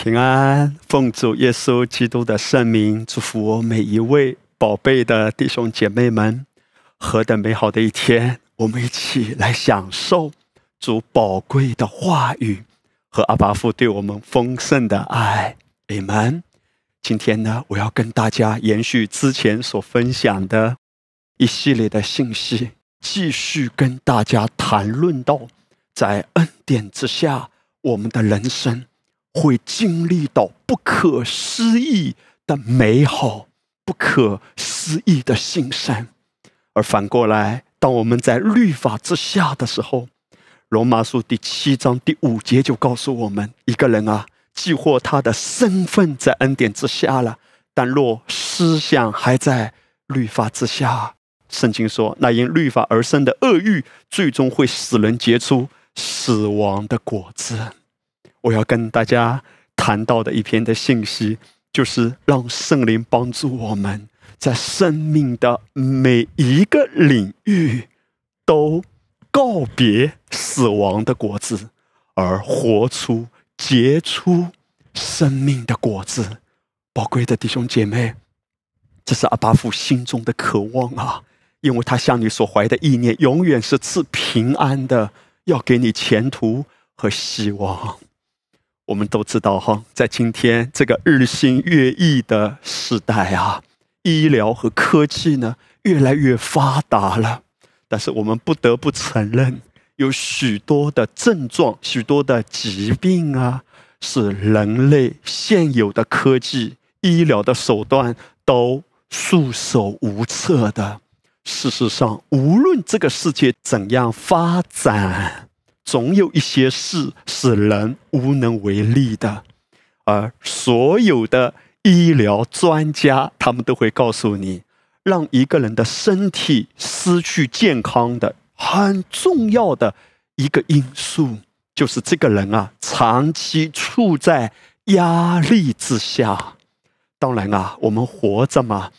平安，奉主耶稣基督的圣名，祝福我每一位宝贝的弟兄姐妹们。何等美好的一天！我们一起来享受主宝贵的话语和阿巴父对我们丰盛的爱。你们。今天呢，我要跟大家延续之前所分享的一系列的信息，继续跟大家谈论到，在恩典之下，我们的人生会经历到不可思议的美好，不可思议的新生。而反过来，当我们在律法之下的时候，《罗马书》第七章第五节就告诉我们：一个人啊，既或他的身份在恩典之下了，但若思想还在律法之下，圣经说，那因律法而生的恶欲，最终会使人结出死亡的果子。我要跟大家谈到的一篇的信息，就是让圣灵帮助我们。在生命的每一个领域，都告别死亡的果子，而活出结出生命的果子。宝贵的弟兄姐妹，这是阿巴父心中的渴望啊！因为他向你所怀的意念，永远是赐平安的，要给你前途和希望。我们都知道哈，在今天这个日新月异的时代啊。医疗和科技呢越来越发达了，但是我们不得不承认，有许多的症状、许多的疾病啊，是人类现有的科技、医疗的手段都束手无策的。事实上，无论这个世界怎样发展，总有一些事是人无能为力的，而所有的。医疗专家他们都会告诉你，让一个人的身体失去健康的很重要的一个因素，就是这个人啊长期处在压力之下。当然啊，我们活着嘛，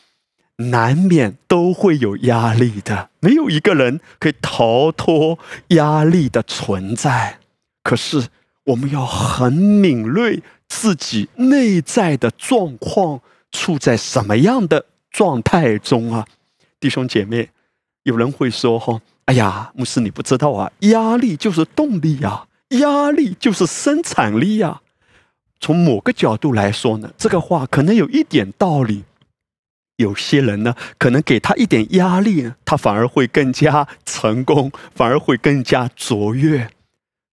难免都会有压力的，没有一个人可以逃脱压力的存在。可是我们要很敏锐。自己内在的状况处在什么样的状态中啊，弟兄姐妹，有人会说哈，哎呀，牧师你不知道啊，压力就是动力呀，压力就是生产力呀。从某个角度来说呢，这个话可能有一点道理。有些人呢，可能给他一点压力，他反而会更加成功，反而会更加卓越。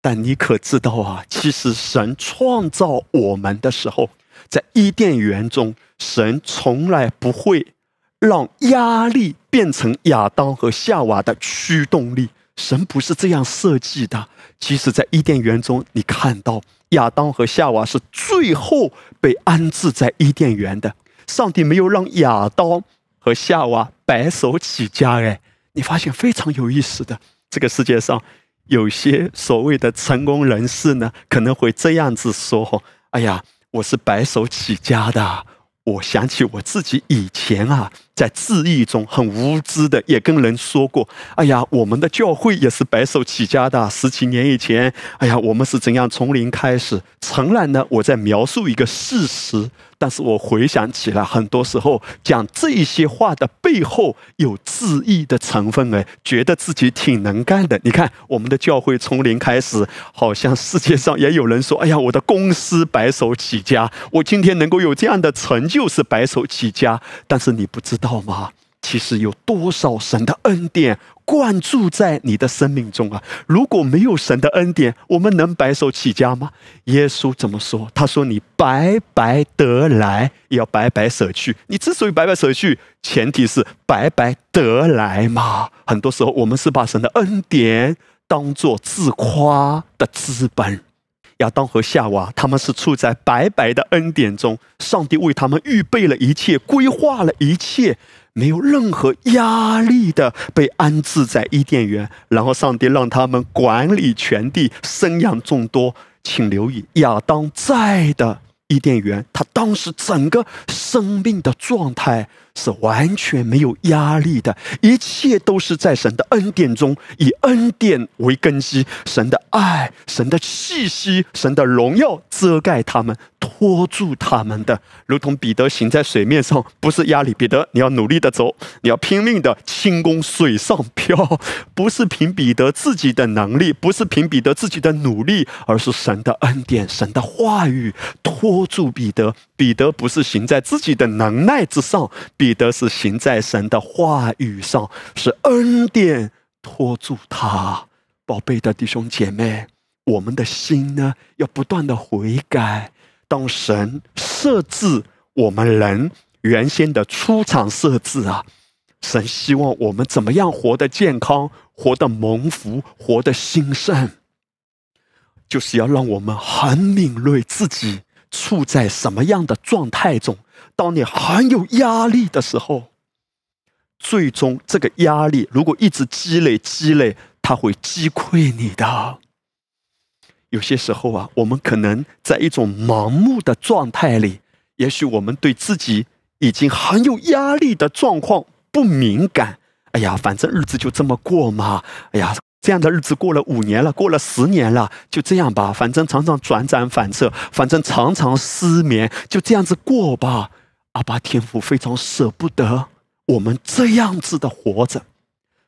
但你可知道啊？其实神创造我们的时候，在伊甸园中，神从来不会让压力变成亚当和夏娃的驱动力。神不是这样设计的。其实，在伊甸园中，你看到亚当和夏娃是最后被安置在伊甸园的。上帝没有让亚当和夏娃白手起家。哎，你发现非常有意思的，这个世界上。有些所谓的成功人士呢，可能会这样子说：“哎呀，我是白手起家的。”我想起我自己以前啊，在自义中很无知的，也跟人说过：“哎呀，我们的教会也是白手起家的。十几年以前，哎呀，我们是怎样从零开始？”诚然呢，我在描述一个事实。但是我回想起来，很多时候讲这些话的背后有自义的成分，哎，觉得自己挺能干的。你看，我们的教会从零开始，好像世界上也有人说：“哎呀，我的公司白手起家，我今天能够有这样的成就是白手起家。”但是你不知道知道吗？其实有多少神的恩典灌注在你的生命中啊！如果没有神的恩典，我们能白手起家吗？耶稣怎么说？他说：“你白白得来，也要白白舍去。你之所以白白舍去，前提是白白得来嘛。很多时候，我们是把神的恩典当做自夸的资本。亚当和夏娃，他们是处在白白的恩典中，上帝为他们预备了一切，规划了一切。”没有任何压力的被安置在伊甸园，然后上帝让他们管理全地，生养众多。请留意亚当在的伊甸园，他当时整个生命的状态是完全没有压力的，一切都是在神的恩典中，以恩典为根基，神的爱、神的气息、神的荣耀遮盖他们。拖住他们的，如同彼得行在水面上，不是压力。彼得，你要努力的走，你要拼命的轻功水上漂，不是凭彼得自己的能力，不是凭彼得自己的努力，而是神的恩典、神的话语拖住彼得。彼得不是行在自己的能耐之上，彼得是行在神的话语上，是恩典托住他。宝贝的弟兄姐妹，我们的心呢，要不断的悔改。当神设置我们人原先的出场设置啊，神希望我们怎么样活得健康、活得蒙福、活得兴盛，就是要让我们很敏锐自己处在什么样的状态中。当你很有压力的时候，最终这个压力如果一直积累、积累，它会击溃你的。有些时候啊，我们可能在一种盲目的状态里，也许我们对自己已经很有压力的状况不敏感。哎呀，反正日子就这么过嘛。哎呀，这样的日子过了五年了，过了十年了，就这样吧。反正常常辗转反侧，反正常常失眠，就这样子过吧。阿巴天父非常舍不得我们这样子的活着，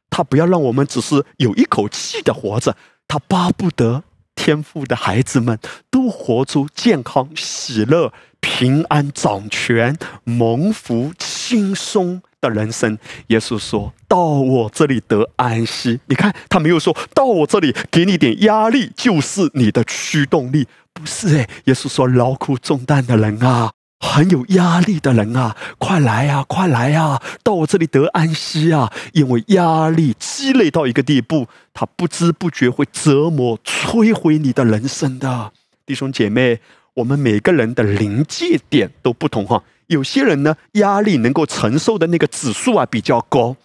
他不要让我们只是有一口气的活着，他巴不得。天父的孩子们都活出健康、喜乐、平安、掌权、蒙福、轻松的人生。耶稣说到我这里得安息。你看，他没有说到我这里给你点压力就是你的驱动力，不是诶，耶稣说劳苦重担的人啊。很有压力的人啊，快来呀，快来呀，到我这里得安息啊！因为压力积累到一个地步，他不知不觉会折磨、摧毁你的人生的。弟兄姐妹，我们每个人的临界点都不同哈。有些人呢，压力能够承受的那个指数啊比较高。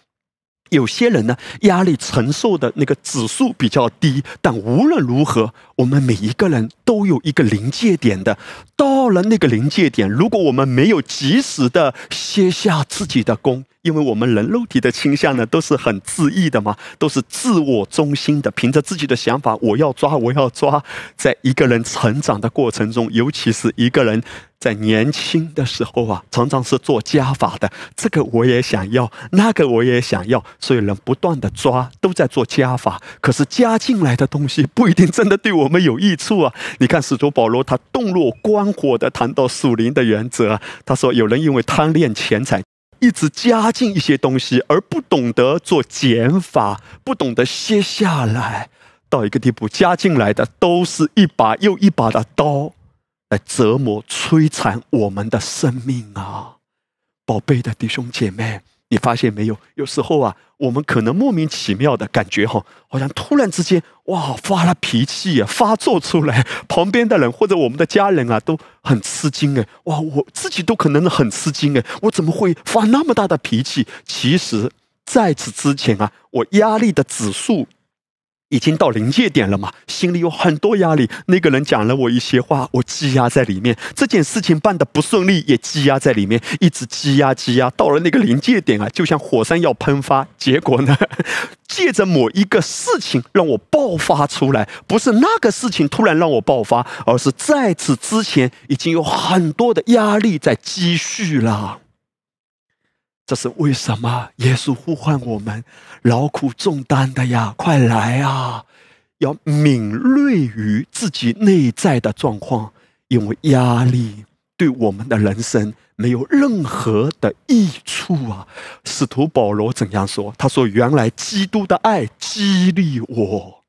有些人呢，压力承受的那个指数比较低，但无论如何，我们每一个人都有一个临界点的。到了那个临界点，如果我们没有及时的歇下自己的功，因为我们人肉体的倾向呢，都是很自意的嘛，都是自我中心的，凭着自己的想法，我要抓，我要抓。在一个人成长的过程中，尤其是一个人在年轻的时候啊，常常是做加法的，这个我也想要，那个我也想要，所以人不断的抓，都在做加法。可是加进来的东西不一定真的对我们有益处啊！你看使徒保罗，他洞若观火的谈到属灵的原则，他说有人因为贪恋钱财。一直加进一些东西，而不懂得做减法，不懂得歇下来，到一个地步，加进来的都是一把又一把的刀，来折磨、摧残我们的生命啊！宝贝的弟兄姐妹。你发现没有？有时候啊，我们可能莫名其妙的感觉哈，好像突然之间哇发了脾气啊，发作出来，旁边的人或者我们的家人啊都很吃惊哎，哇，我自己都可能很吃惊哎，我怎么会发那么大的脾气？其实在此之前啊，我压力的指数。已经到临界点了嘛，心里有很多压力。那个人讲了我一些话，我积压在里面。这件事情办的不顺利，也积压在里面，一直积压积压，到了那个临界点啊，就像火山要喷发。结果呢，借着某一个事情让我爆发出来，不是那个事情突然让我爆发，而是在此之前已经有很多的压力在积蓄了。这是为什么？耶稣呼唤我们劳苦重担的呀，快来啊！要敏锐于自己内在的状况，因为压力对我们的人生没有任何的益处啊。使徒保罗怎样说？他说：“原来基督的爱激励我。”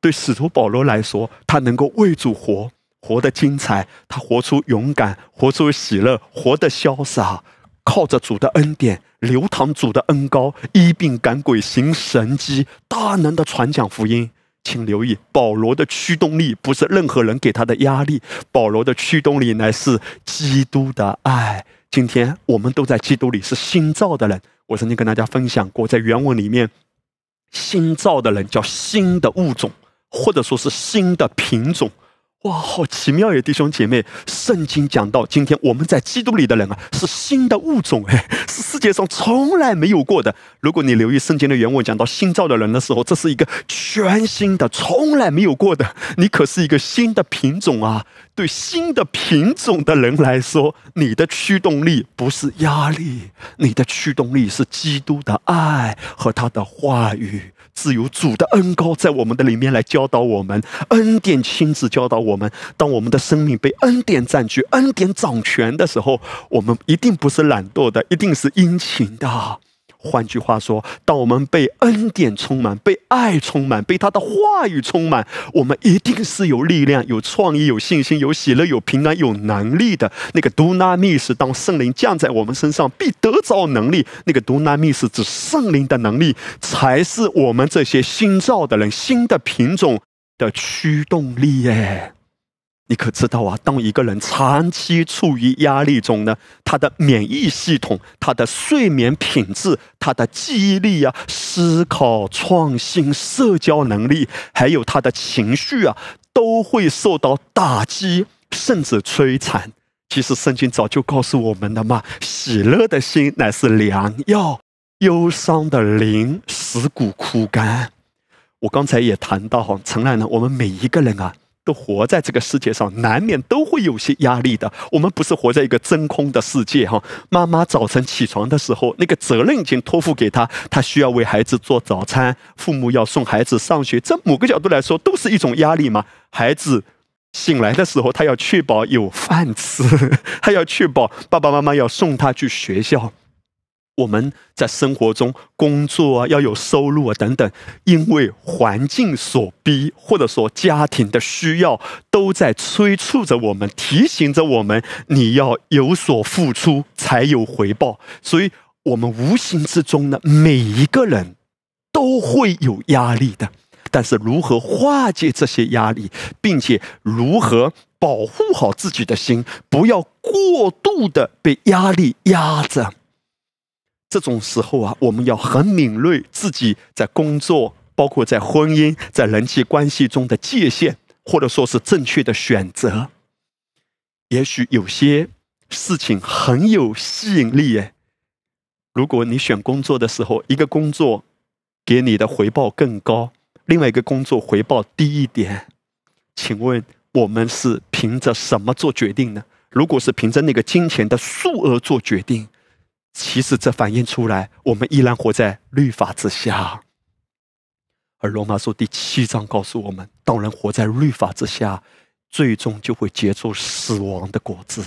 对使徒保罗来说，他能够为主活，活得精彩，他活出勇敢，活出喜乐，活得潇洒。靠着主的恩典，流淌主的恩膏，医病赶鬼，行神迹，大能的传讲福音。请留意，保罗的驱动力不是任何人给他的压力，保罗的驱动力乃是基督的爱。今天我们都在基督里是新造的人。我曾经跟大家分享过，在原文里面，新造的人叫新的物种，或者说是新的品种。哇，好奇妙耶，弟兄姐妹！圣经讲到，今天我们在基督里的人啊，是新的物种，哎，是世界上从来没有过的。如果你留意圣经的原文，讲到新造的人的时候，这是一个全新的、从来没有过的。你可是一个新的品种啊！对新的品种的人来说，你的驱动力不是压力，你的驱动力是基督的爱和他的话语。自有主的恩高在我们的里面来教导我们，恩典亲自教导我们。当我们的生命被恩典占据、恩典掌权的时候，我们一定不是懒惰的，一定是殷勤的。换句话说，当我们被恩典充满、被爱充满、被他的话语充满，我们一定是有力量、有创意、有信心、有喜乐、有平安、有能力的。那个都纳密是当圣灵降在我们身上，必得着能力。那个都纳密是指圣灵的能力，才是我们这些新造的人、新的品种的驱动力耶。你可知道啊？当一个人长期处于压力中呢，他的免疫系统、他的睡眠品质、他的记忆力啊、思考、创新、社交能力，还有他的情绪啊，都会受到打击，甚至摧残。其实圣经早就告诉我们了嘛：喜乐的心乃是良药，忧伤的灵使骨枯干。我刚才也谈到哈，诚然呢，我们每一个人啊。都活在这个世界上，难免都会有些压力的。我们不是活在一个真空的世界哈。妈妈早晨起床的时候，那个责任已经托付给他，他需要为孩子做早餐，父母要送孩子上学，这某个角度来说都是一种压力嘛。孩子醒来的时候，他要确保有饭吃，他要确保爸爸妈妈要送他去学校。我们在生活中工作啊，要有收入啊，等等，因为环境所逼，或者说家庭的需要，都在催促着我们，提醒着我们，你要有所付出才有回报。所以，我们无形之中呢，每一个人都会有压力的。但是，如何化解这些压力，并且如何保护好自己的心，不要过度的被压力压着。这种时候啊，我们要很敏锐自己在工作，包括在婚姻、在人际关系中的界限，或者说是正确的选择。也许有些事情很有吸引力诶，如果你选工作的时候，一个工作给你的回报更高，另外一个工作回报低一点，请问我们是凭着什么做决定呢？如果是凭着那个金钱的数额做决定？其实这反映出来，我们依然活在律法之下。而罗马书第七章告诉我们，当人活在律法之下，最终就会结出死亡的果子。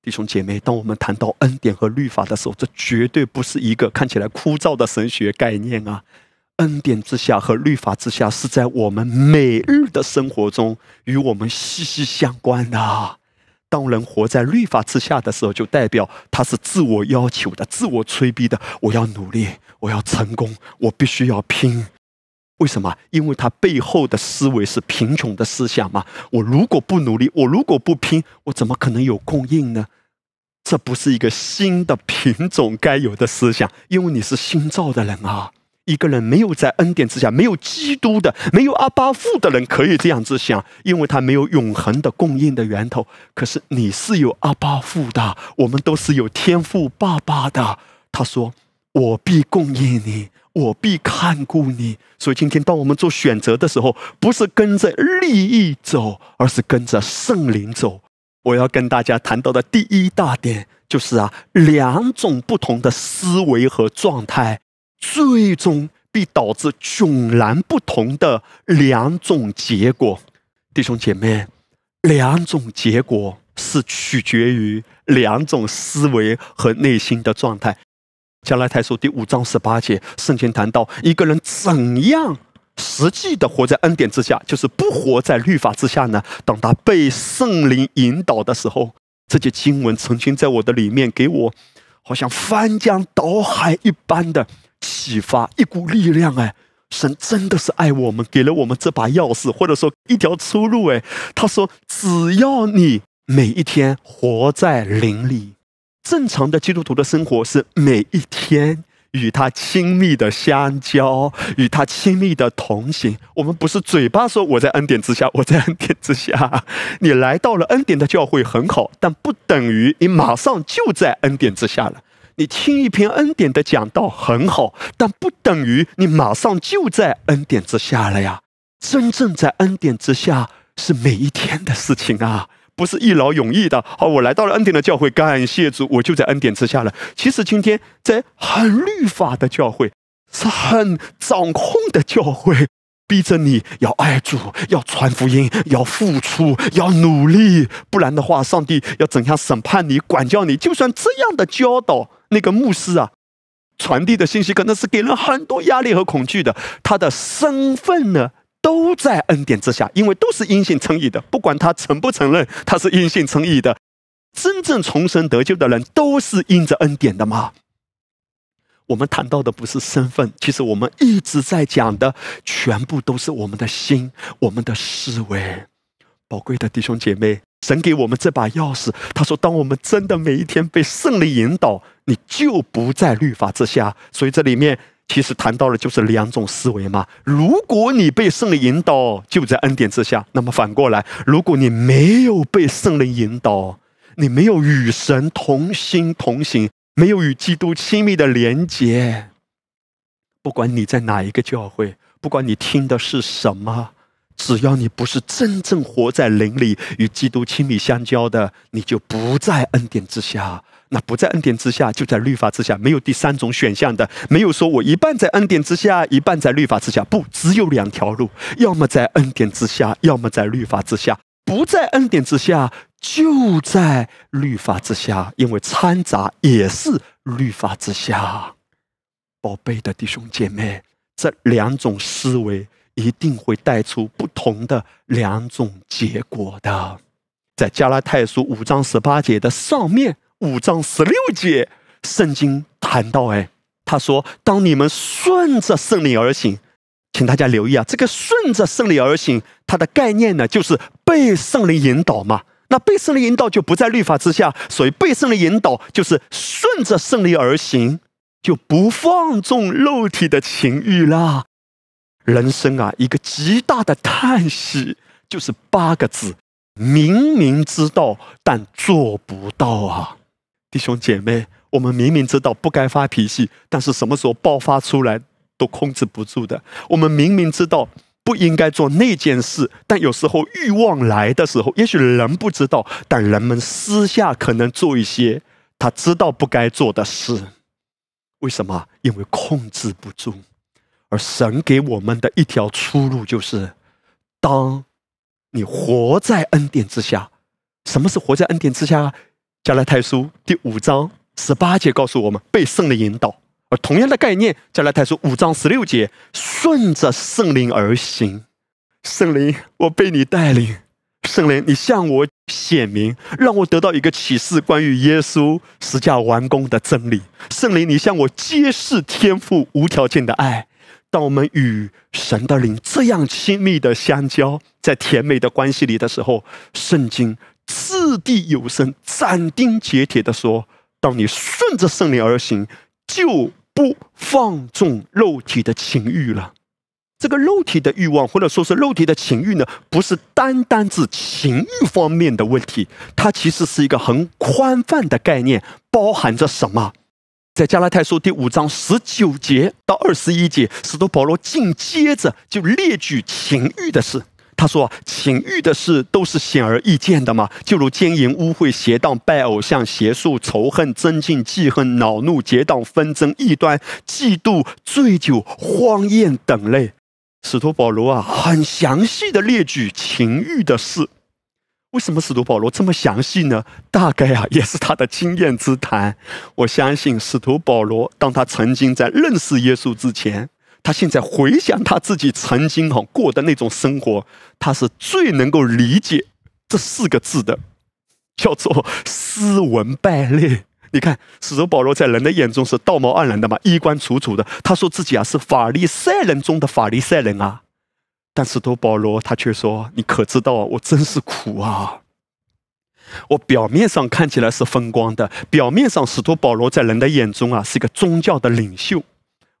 弟兄姐妹，当我们谈到恩典和律法的时候，这绝对不是一个看起来枯燥的神学概念啊！恩典之下和律法之下，是在我们每日的生活中与我们息息相关的。当人活在律法之下的时候，就代表他是自我要求的、自我催逼的。我要努力，我要成功，我必须要拼。为什么？因为他背后的思维是贫穷的思想嘛。我如果不努力，我如果不拼，我怎么可能有供应呢？这不是一个新的品种该有的思想，因为你是新造的人啊。一个人没有在恩典之下，没有基督的，没有阿巴父的人，可以这样子想，因为他没有永恒的供应的源头。可是你是有阿巴父的，我们都是有天赋爸爸的。他说：“我必供应你，我必看顾你。”所以今天当我们做选择的时候，不是跟着利益走，而是跟着圣灵走。我要跟大家谈到的第一大点就是啊，两种不同的思维和状态。最终必导致迥然不同的两种结果，弟兄姐妹，两种结果是取决于两种思维和内心的状态。加拉太书第五章十八节，圣经谈到一个人怎样实际的活在恩典之下，就是不活在律法之下呢？当他被圣灵引导的时候，这些经文曾经在我的里面给我，好像翻江倒海一般的。启发一股力量，哎，神真的是爱我们，给了我们这把钥匙，或者说一条出路，哎，他说，只要你每一天活在灵里，正常的基督徒的生活是每一天与他亲密的相交，与他亲密的同行。我们不是嘴巴说我在恩典之下，我在恩典之下。你来到了恩典的教会很好，但不等于你马上就在恩典之下了。你听一篇恩典的讲道很好，但不等于你马上就在恩典之下了呀。真正在恩典之下是每一天的事情啊。不是一劳永逸的。好，我来到了恩典的教会，感谢主，我就在恩典之下了。其实今天在很律法的教会，是很掌控的教会，逼着你要爱主，要传福音，要付出，要努力，不然的话，上帝要怎样审判你、管教你？就算这样的教导，那个牧师啊，传递的信息可能是给人很多压力和恐惧的。他的身份呢？都在恩典之下，因为都是因信称义的。不管他承不承认他是因信称义的，真正重生得救的人都是因着恩典的吗？我们谈到的不是身份，其实我们一直在讲的，全部都是我们的心、我们的思维。宝贵的弟兄姐妹，神给我们这把钥匙，他说：当我们真的每一天被圣灵引导，你就不在律法之下。所以这里面。其实谈到的就是两种思维嘛。如果你被圣灵引导，就在恩典之下；那么反过来，如果你没有被圣灵引导，你没有与神同心同行，没有与基督亲密的连结，不管你在哪一个教会，不管你听的是什么，只要你不是真正活在灵里，与基督亲密相交的，你就不在恩典之下。那不在恩典之下，就在律法之下，没有第三种选项的。没有说我一半在恩典之下，一半在律法之下，不，只有两条路：要么在恩典之下，要么在律法之下。不在恩典之下，就在律法之下，因为掺杂也是律法之下。宝贝的弟兄姐妹，这两种思维一定会带出不同的两种结果的。在加拉太书五章十八节的上面。五章十六节，圣经谈到，哎，他说：“当你们顺着圣灵而行，请大家留意啊，这个顺着圣灵而行，它的概念呢，就是被圣灵引导嘛。那被圣灵引导就不在律法之下，所以被圣灵引导就是顺着圣灵而行，就不放纵肉体的情欲啦。人生啊，一个极大的叹息，就是八个字：明明知道，但做不到啊。”弟兄姐妹，我们明明知道不该发脾气，但是什么时候爆发出来都控制不住的。我们明明知道不应该做那件事，但有时候欲望来的时候，也许人不知道，但人们私下可能做一些他知道不该做的事。为什么？因为控制不住。而神给我们的一条出路就是：当你活在恩典之下，什么是活在恩典之下？加拉太书第五章十八节告诉我们，被圣灵引导。而同样的概念，加拉太书五章十六节，顺着圣灵而行。圣灵，我被你带领。圣灵，你向我显明，让我得到一个启示，关于耶稣十架完工的真理。圣灵，你向我揭示天赋无条件的爱。当我们与神的灵这样亲密的相交，在甜美的关系里的时候，圣经。掷地有声、斩钉截铁的说：“当你顺着圣灵而行，就不放纵肉体的情欲了。这个肉体的欲望，或者说是肉体的情欲呢，不是单单指情欲方面的问题，它其实是一个很宽泛的概念，包含着什么？在加拉太书第五章十九节到二十一节，使徒保罗紧接着就列举情欲的事。”他说：“情欲的事都是显而易见的嘛，就如奸淫、污秽、邪荡、拜偶像、邪术、仇恨、增进、记恨、恼怒、结党、纷争、异端、嫉妒、醉酒、荒宴等类。”使徒保罗啊，很详细的列举情欲的事。为什么使徒保罗这么详细呢？大概啊，也是他的经验之谈。我相信使徒保罗，当他曾经在认识耶稣之前。他现在回想他自己曾经哈过的那种生活，他是最能够理解这四个字的，叫做斯文败类。你看，使徒保罗在人的眼中是道貌岸然的嘛，衣冠楚楚的。他说自己啊是法利赛人中的法利赛人啊，但使徒保罗他却说：“你可知道我真是苦啊！我表面上看起来是风光的，表面上使徒保罗在人的眼中啊是一个宗教的领袖，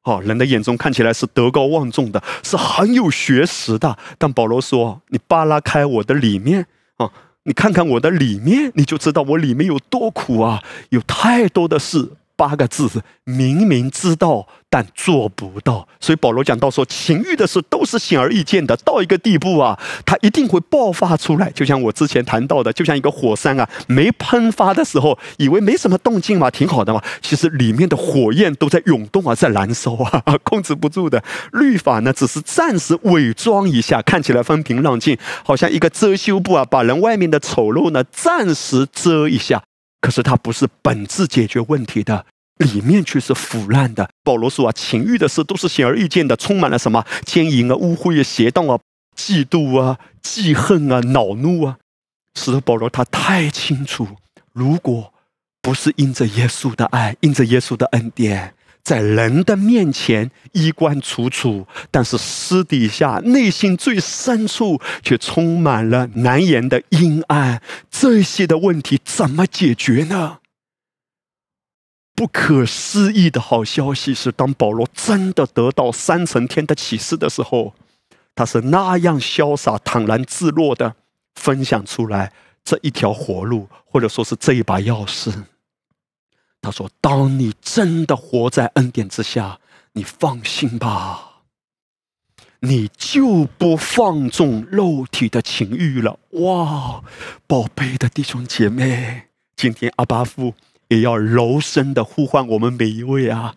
哦，人的眼中看起来是德高望重的，是很有学识的。但保罗说：“你扒拉开我的里面啊，你看看我的里面，你就知道我里面有多苦啊，有太多的事。”八个字，明明知道但做不到，所以保罗讲到说，情欲的事都是显而易见的，到一个地步啊，它一定会爆发出来。就像我之前谈到的，就像一个火山啊，没喷发的时候，以为没什么动静嘛，挺好的嘛，其实里面的火焰都在涌动啊，在燃烧啊，控制不住的。律法呢，只是暂时伪装一下，看起来风平浪静，好像一个遮羞布啊，把人外面的丑陋呢暂时遮一下。可是它不是本质解决问题的，里面却是腐烂的。保罗说啊，情欲的事都是显而易见的，充满了什么奸淫啊、污秽啊、邪道啊、嫉妒啊、记恨啊、恼怒啊。使得保罗他太清楚，如果不是因着耶稣的爱，因着耶稣的恩典。在人的面前衣冠楚楚，但是私底下内心最深处却充满了难言的阴暗。这些的问题怎么解决呢？不可思议的好消息是，当保罗真的得到三层天的启示的时候，他是那样潇洒、坦然自若的分享出来这一条活路，或者说是这一把钥匙。他说：“当你真的活在恩典之下，你放心吧，你就不放纵肉体的情欲了。”哇，宝贝的弟兄姐妹，今天阿巴夫也要柔声的呼唤我们每一位啊，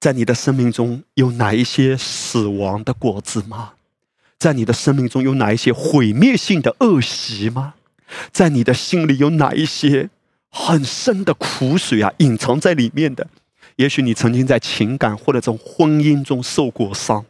在你的生命中有哪一些死亡的果子吗？在你的生命中有哪一些毁灭性的恶习吗？在你的心里有哪一些？很深的苦水啊，隐藏在里面的。也许你曾经在情感或者从婚姻中受过伤，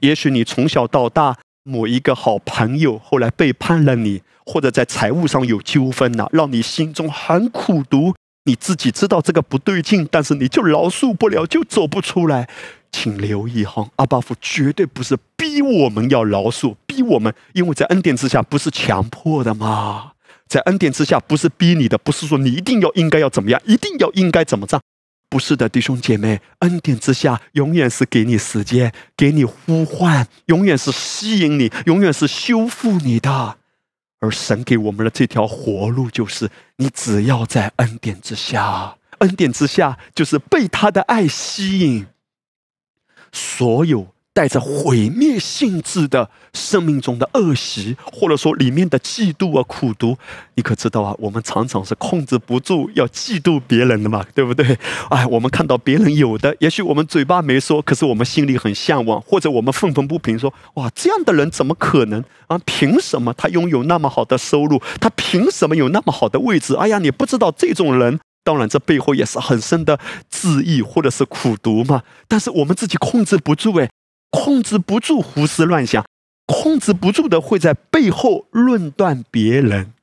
也许你从小到大某一个好朋友后来背叛了你，或者在财务上有纠纷呐，让你心中很苦毒。你自己知道这个不对劲，但是你就饶恕不了，就走不出来。请留意哈，阿巴夫绝对不是逼我们要饶恕，逼我们，因为在恩典之下不是强迫的嘛。在恩典之下，不是逼你的，不是说你一定要应该要怎么样，一定要应该怎么着，不是的，弟兄姐妹，恩典之下永远是给你时间，给你呼唤，永远是吸引你，永远是修复你的。而神给我们的这条活路，就是你只要在恩典之下，恩典之下就是被他的爱吸引，所有。带着毁灭性质的生命中的恶习，或者说里面的嫉妒啊、苦毒，你可知道啊？我们常常是控制不住要嫉妒别人的嘛，对不对？哎，我们看到别人有的，也许我们嘴巴没说，可是我们心里很向往，或者我们愤愤不平，说：哇，这样的人怎么可能啊？凭什么他拥有那么好的收入？他凭什么有那么好的位置？哎呀，你不知道这种人，当然这背后也是很深的自义或者是苦毒嘛。但是我们自己控制不住，哎。控制不住胡思乱想，控制不住的会在背后论断别人。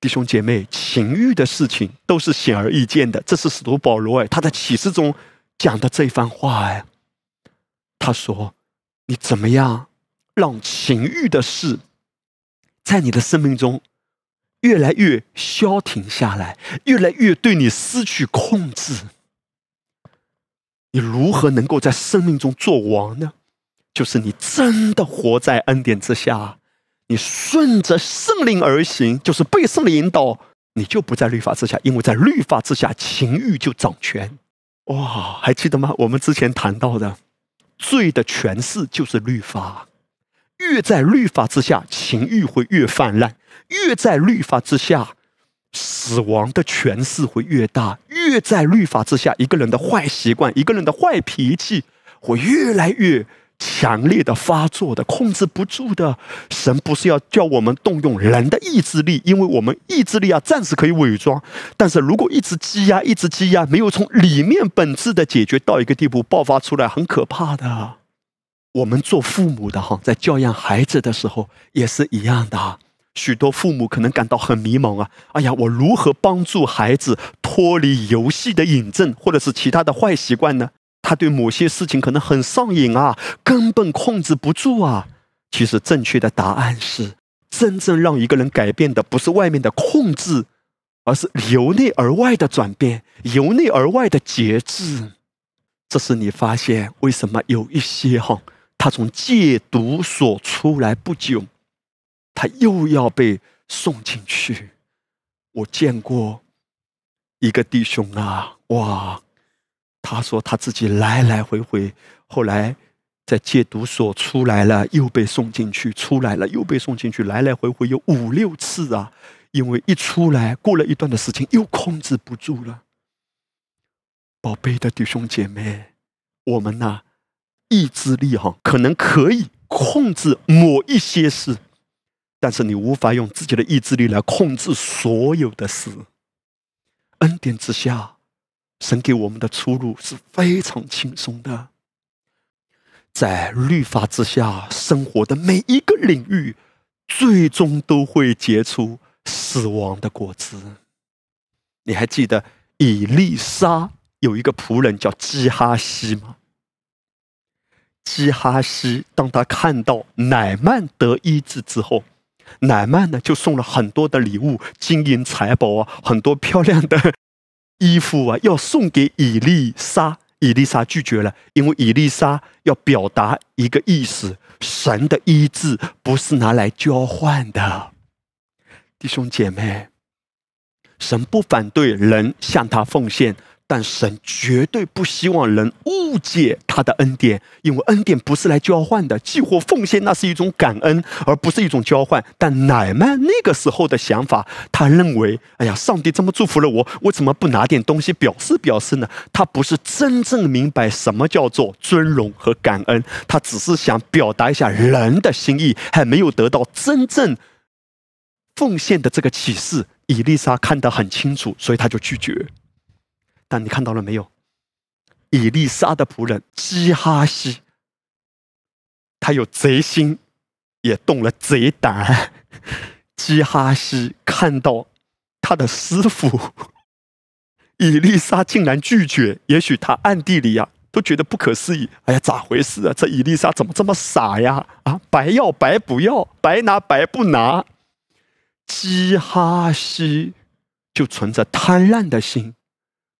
弟兄姐妹，情欲的事情都是显而易见的。这是使徒保罗哎，他在启示中讲的这番话哎。他说：“你怎么样让情欲的事在你的生命中越来越消停下来，越来越对你失去控制？”你如何能够在生命中做王呢？就是你真的活在恩典之下，你顺着圣灵而行，就是被圣灵引导，你就不在律法之下，因为在律法之下，情欲就掌权。哇，还记得吗？我们之前谈到的罪的诠释就是律法，越在律法之下，情欲会越泛滥；越在律法之下。死亡的权势会越大，越在律法之下，一个人的坏习惯，一个人的坏脾气，会越来越强烈的发作的，控制不住的。神不是要叫我们动用人的意志力，因为我们意志力啊，暂时可以伪装，但是如果一直积压，一直积压，没有从里面本质的解决到一个地步，爆发出来，很可怕的。我们做父母的哈，在教养孩子的时候也是一样的。许多父母可能感到很迷茫啊！哎呀，我如何帮助孩子脱离游戏的瘾症，或者是其他的坏习惯呢？他对某些事情可能很上瘾啊，根本控制不住啊！其实正确的答案是，真正让一个人改变的，不是外面的控制，而是由内而外的转变，由内而外的节制。这是你发现为什么有一些哈，他从戒毒所出来不久，他又要被送进去。我见过一个弟兄啊，哇，他说他自己来来回回，后来。在戒毒所出来了，又被送进去；出来了，又被送进去，来来回回有五六次啊！因为一出来，过了一段的时间，又控制不住了。宝贝的弟兄姐妹，我们呐，意志力哈，可能可以控制某一些事，但是你无法用自己的意志力来控制所有的事。恩典之下，神给我们的出路是非常轻松的。在律法之下生活的每一个领域，最终都会结出死亡的果子。你还记得以利沙有一个仆人叫基哈西吗？基哈西当他看到乃曼得医治之后，乃曼呢就送了很多的礼物，金银财宝啊，很多漂亮的衣服啊，要送给以利沙。以丽莎拒绝了，因为以丽莎要表达一个意思：神的医治不是拿来交换的。弟兄姐妹，神不反对人向他奉献。但神绝对不希望人误解他的恩典，因为恩典不是来交换的，寄或奉献那是一种感恩，而不是一种交换。但乃曼那个时候的想法，他认为：哎呀，上帝这么祝福了我，我怎么不拿点东西表示表示呢？他不是真正明白什么叫做尊荣和感恩，他只是想表达一下人的心意，还没有得到真正奉献的这个启示。伊丽莎看得很清楚，所以他就拒绝。但你看到了没有？以利沙的仆人基哈西，他有贼心，也动了贼胆。基哈西看到他的师傅以利沙竟然拒绝，也许他暗地里呀都觉得不可思议。哎呀，咋回事啊？这以利沙怎么这么傻呀？啊，白要白不要，白拿白不拿。基哈西就存着贪婪的心。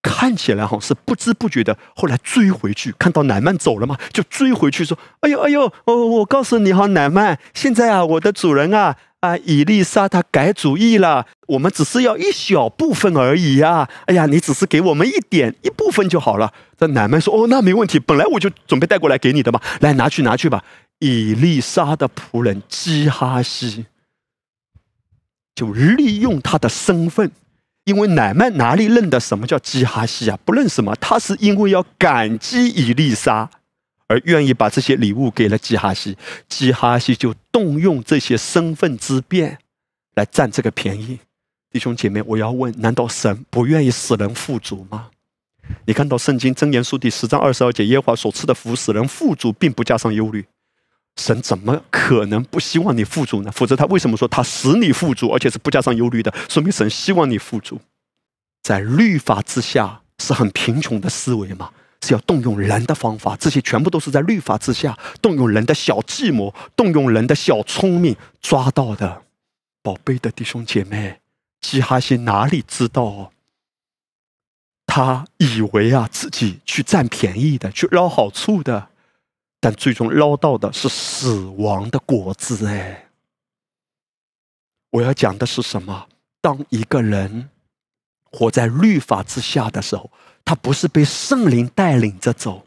看起来哈是不知不觉的，后来追回去，看到乃曼走了嘛，就追回去说：“哎呦哎呦，哦，我告诉你哈，乃曼，现在啊，我的主人啊啊，以丽莎他改主意了，我们只是要一小部分而已呀。哎呀，你只是给我们一点一部分就好了。”这乃曼说：“哦，那没问题，本来我就准备带过来给你的嘛，来拿去拿去吧。”以丽莎的仆人基哈西就利用他的身份。因为乃曼哪里认得什么叫基哈西啊？不认识吗？他是因为要感激以利沙，而愿意把这些礼物给了基哈西。基哈西就动用这些身份之便来占这个便宜。弟兄姐妹，我要问：难道神不愿意使人富足吗？你看到圣经箴言书第十章二十二节，耶和华所赐的福使人富足，并不加上忧虑。神怎么可能不希望你富足呢？否则他为什么说他使你富足，而且是不加上忧虑的？说明神希望你富足。在律法之下是很贫穷的思维嘛？是要动用人的方法，这些全部都是在律法之下动用人的小计谋、动用人的小聪明抓到的。宝贝的弟兄姐妹，基哈西哪里知道？他以为啊自己去占便宜的，去捞好处的。但最终捞到的是死亡的果子哎！我要讲的是什么？当一个人活在律法之下的时候，他不是被圣灵带领着走。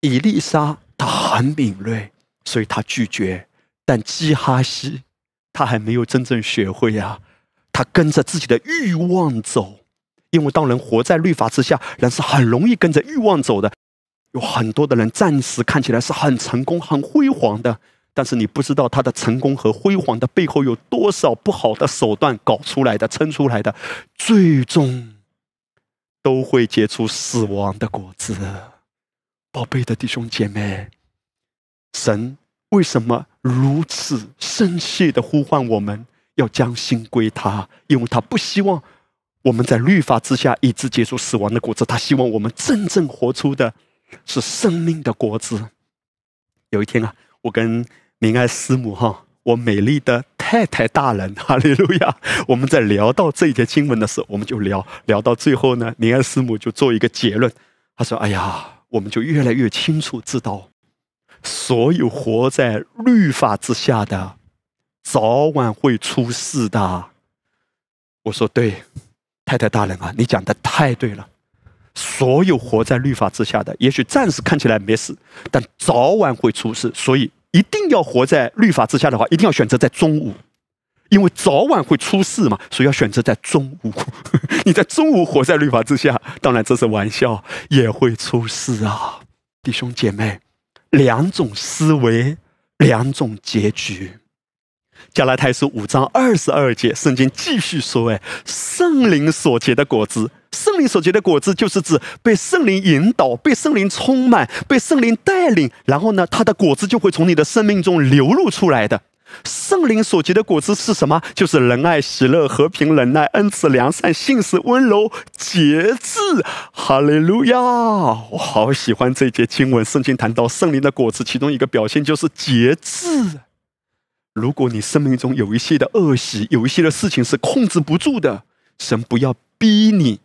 以丽莎她很敏锐，所以她拒绝。但基哈西他还没有真正学会呀，他跟着自己的欲望走。因为当人活在律法之下，人是很容易跟着欲望走的。有很多的人暂时看起来是很成功、很辉煌的，但是你不知道他的成功和辉煌的背后有多少不好的手段搞出来的、撑出来的，最终都会结出死亡的果子。宝贝的弟兄姐妹，神为什么如此生气的呼唤我们要将心归他？因为他不希望我们在律法之下一直结出死亡的果子，他希望我们真正活出的。是生命的果子。有一天啊，我跟明爱师母哈，我美丽的太太大人，哈利路亚！我们在聊到这一节经文的时候，我们就聊聊到最后呢，尼尔师母就做一个结论，她说：“哎呀，我们就越来越清楚知道，所有活在律法之下的，早晚会出事的。”我说：“对，太太大人啊，你讲的太对了。所有活在律法之下的，也许暂时看起来没事，但早晚会出事，所以。”一定要活在律法之下的话，一定要选择在中午，因为早晚会出事嘛，所以要选择在中午。你在中午活在律法之下，当然这是玩笑，也会出事啊，弟兄姐妹，两种思维，两种结局。加拉太书五章二十二节，圣经继续说：“哎，圣灵所结的果子，圣灵所结的果子，就是指被圣灵引导、被圣灵充满、被圣灵带领，然后呢，它的果子就会从你的生命中流露出来的。圣灵所结的果子是什么？就是仁爱、喜乐、和平、忍耐、恩慈、良善、信实、温柔、节制。哈利路亚！我好喜欢这节经文，圣经谈到圣灵的果子，其中一个表现就是节制。”如果你生命中有一些的恶习，有一些的事情是控制不住的，神不要逼你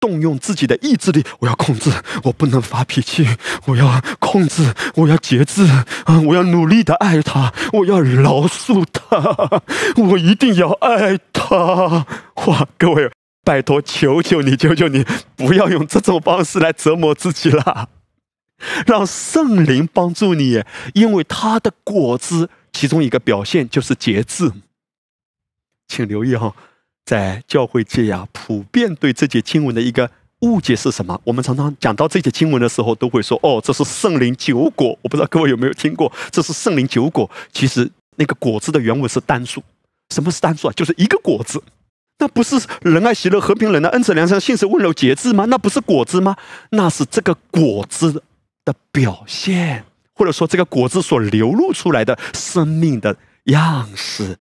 动用自己的意志力。我要控制，我不能发脾气，我要控制，我要节制啊！我要努力的爱他，我要饶恕他，我一定要爱他。哇，各位，拜托，求求你，求求你，不要用这种方式来折磨自己了，让圣灵帮助你，因为他的果子。其中一个表现就是节制，请留意哈，在教会界呀，普遍对这节经文的一个误解是什么？我们常常讲到这节经文的时候，都会说：“哦，这是圣灵九果。”我不知道各位有没有听过，这是圣灵九果。其实那个果子的原文是单数。什么是单数啊？就是一个果子。那不是仁爱、喜乐、和平、忍耐、恩慈、良善、信实、温柔、节制吗？那不是果子吗？那是这个果子的表现。或者说，这个果子所流露出来的生命的样式，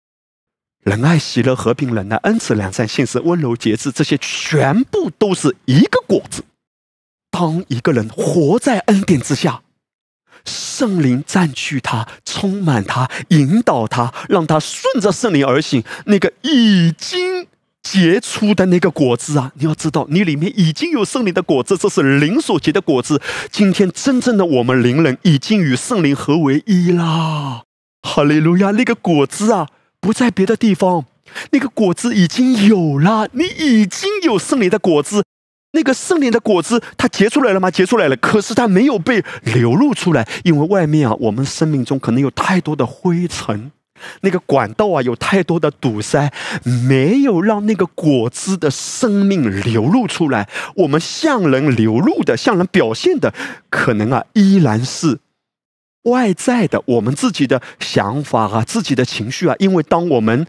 仁爱、喜乐、和平、忍耐、恩慈、良善、信实、温柔、节制，这些全部都是一个果子。当一个人活在恩典之下，圣灵占据他，充满他，引导他，让他顺着圣灵而行，那个已经。结出的那个果子啊，你要知道，你里面已经有圣灵的果子，这是灵所结的果子。今天真正的我们灵人已经与圣灵合为一啦！哈利路亚！那个果子啊，不在别的地方，那个果子已经有了，你已经有圣灵的果子。那个圣灵的果子，它结出来了吗？结出来了，可是它没有被流露出来，因为外面啊，我们生命中可能有太多的灰尘。那个管道啊，有太多的堵塞，没有让那个果子的生命流露出来。我们向人流露的、向人表现的，可能啊，依然是外在的，我们自己的想法啊，自己的情绪啊。因为当我们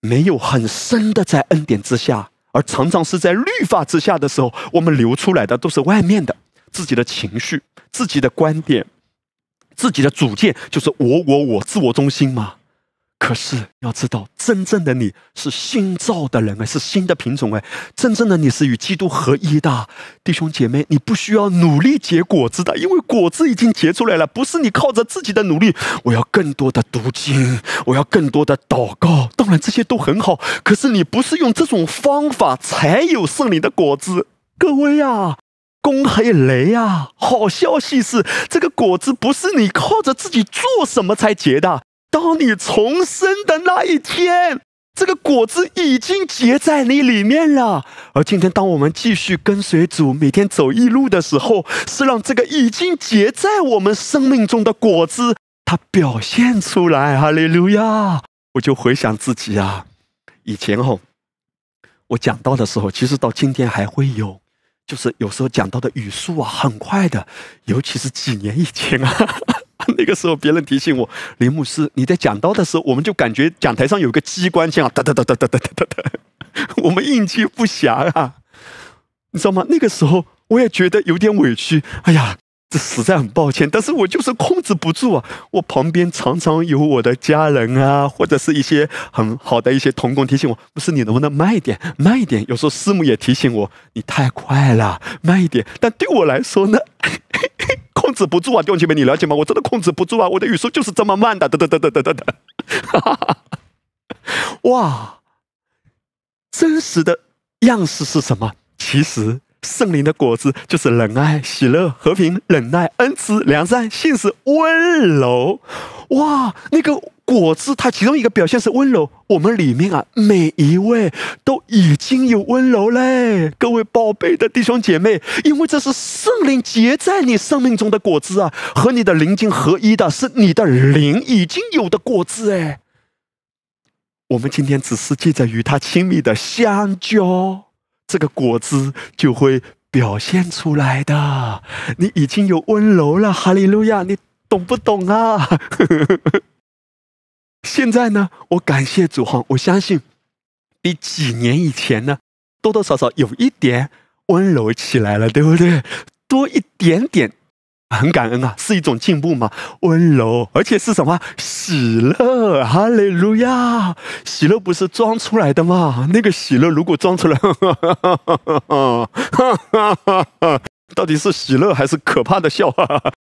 没有很深的在恩典之下，而常常是在律法之下的时候，我们流出来的都是外面的自己的情绪、自己的观点、自己的主见，就是我、我、我，自我中心嘛。可是要知道，真正的你是新造的人哎，是新的品种哎，真正的你是与基督合一的弟兄姐妹，你不需要努力结果子的，因为果子已经结出来了。不是你靠着自己的努力，我要更多的读经，我要更多的祷告，当然这些都很好。可是你不是用这种方法才有圣灵的果子。各位呀，公黑雷呀，好消息是，这个果子不是你靠着自己做什么才结的。当你重生的那一天，这个果子已经结在你里面了。而今天，当我们继续跟随主，每天走一路的时候，是让这个已经结在我们生命中的果子，它表现出来。哈利路亚！我就回想自己啊，以前哦，我讲到的时候，其实到今天还会有，就是有时候讲到的语速啊，很快的，尤其是几年以前啊。那个时候，别人提醒我，林牧师，你在讲道的时候，我们就感觉讲台上有个机关枪，哒哒哒哒哒哒哒哒，我们应接不暇啊，你知道吗？那个时候我也觉得有点委屈，哎呀。这实在很抱歉，但是我就是控制不住啊！我旁边常常有我的家人啊，或者是一些很好的一些同工提醒我，不是你能不能慢一点，慢一点。有时候师母也提醒我，你太快了，慢一点。但对我来说呢，控制不住啊！弟兄姐妹，你了解吗？我真的控制不住啊！我的语速就是这么慢的，哒哒哒哒哒哒哒。哇，真实的样式是什么？其实圣灵的果子就是仁爱、喜乐、和平、忍耐、恩慈、良善、信实、温柔。哇，那个。果子，它其中一个表现是温柔。我们里面啊，每一位都已经有温柔嘞，各位宝贝的弟兄姐妹，因为这是圣灵结在你生命中的果子啊，和你的灵经合一的，是你的灵已经有的果子哎。我们今天只是借着与他亲密的相交，这个果子就会表现出来的。你已经有温柔了，哈利路亚！你懂不懂啊？现在呢，我感谢主哈，我相信比几年以前呢，多多少少有一点温柔起来了，对不对？多一点点，很感恩啊，是一种进步嘛。温柔，而且是什么？喜乐，哈利路亚！喜乐不是装出来的吗？那个喜乐如果装出来，哈哈哈到底是喜乐还是可怕的笑话？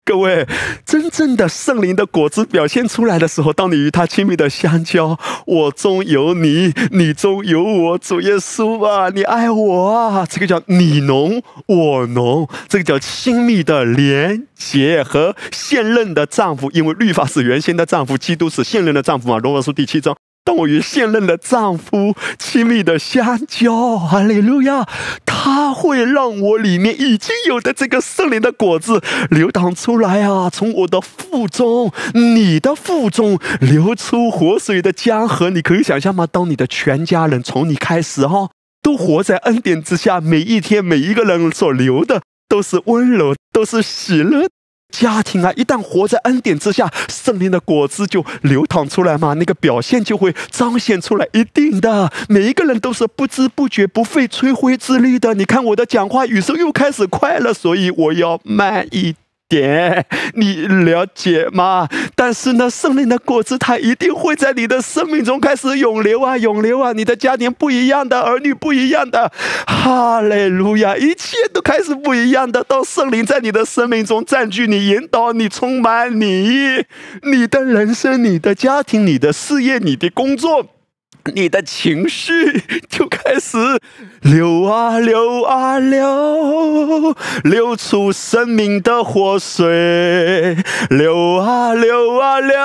各位，真正的圣灵的果子表现出来的时候，当你与他亲密的相交，我中有你，你中有我，主耶稣啊，你爱我啊，这个叫你浓我浓，这个叫亲密的连结和现任的丈夫，因为律法是原先的丈夫，基督是现任的丈夫嘛，罗马书第七章。当我与现任的丈夫亲密的相交，哈利路亚，他会让我里面已经有的这个圣灵的果子流淌出来啊！从我的腹中，你的腹中流出活水的江河，你可以想象吗？当你的全家人从你开始哈，都活在恩典之下，每一天每一个人所流的都是温柔，都是喜乐。家庭啊，一旦活在恩典之下，圣灵的果子就流淌出来嘛，那个表现就会彰显出来，一定的。每一个人都是不知不觉、不费吹灰之力的。你看我的讲话语速又开始快了，所以我要慢一。点，你了解吗？但是呢，圣灵的果子它一定会在你的生命中开始涌流啊，涌流啊！你的家庭不一样的，儿女不一样的，哈利路亚，一切都开始不一样的。当圣灵在你的生命中占据你、引导你、充满你，你的人生、你的家庭、你的事业、你的工作。你的情绪就开始流啊流啊流，流出生命的活水，流啊流啊流，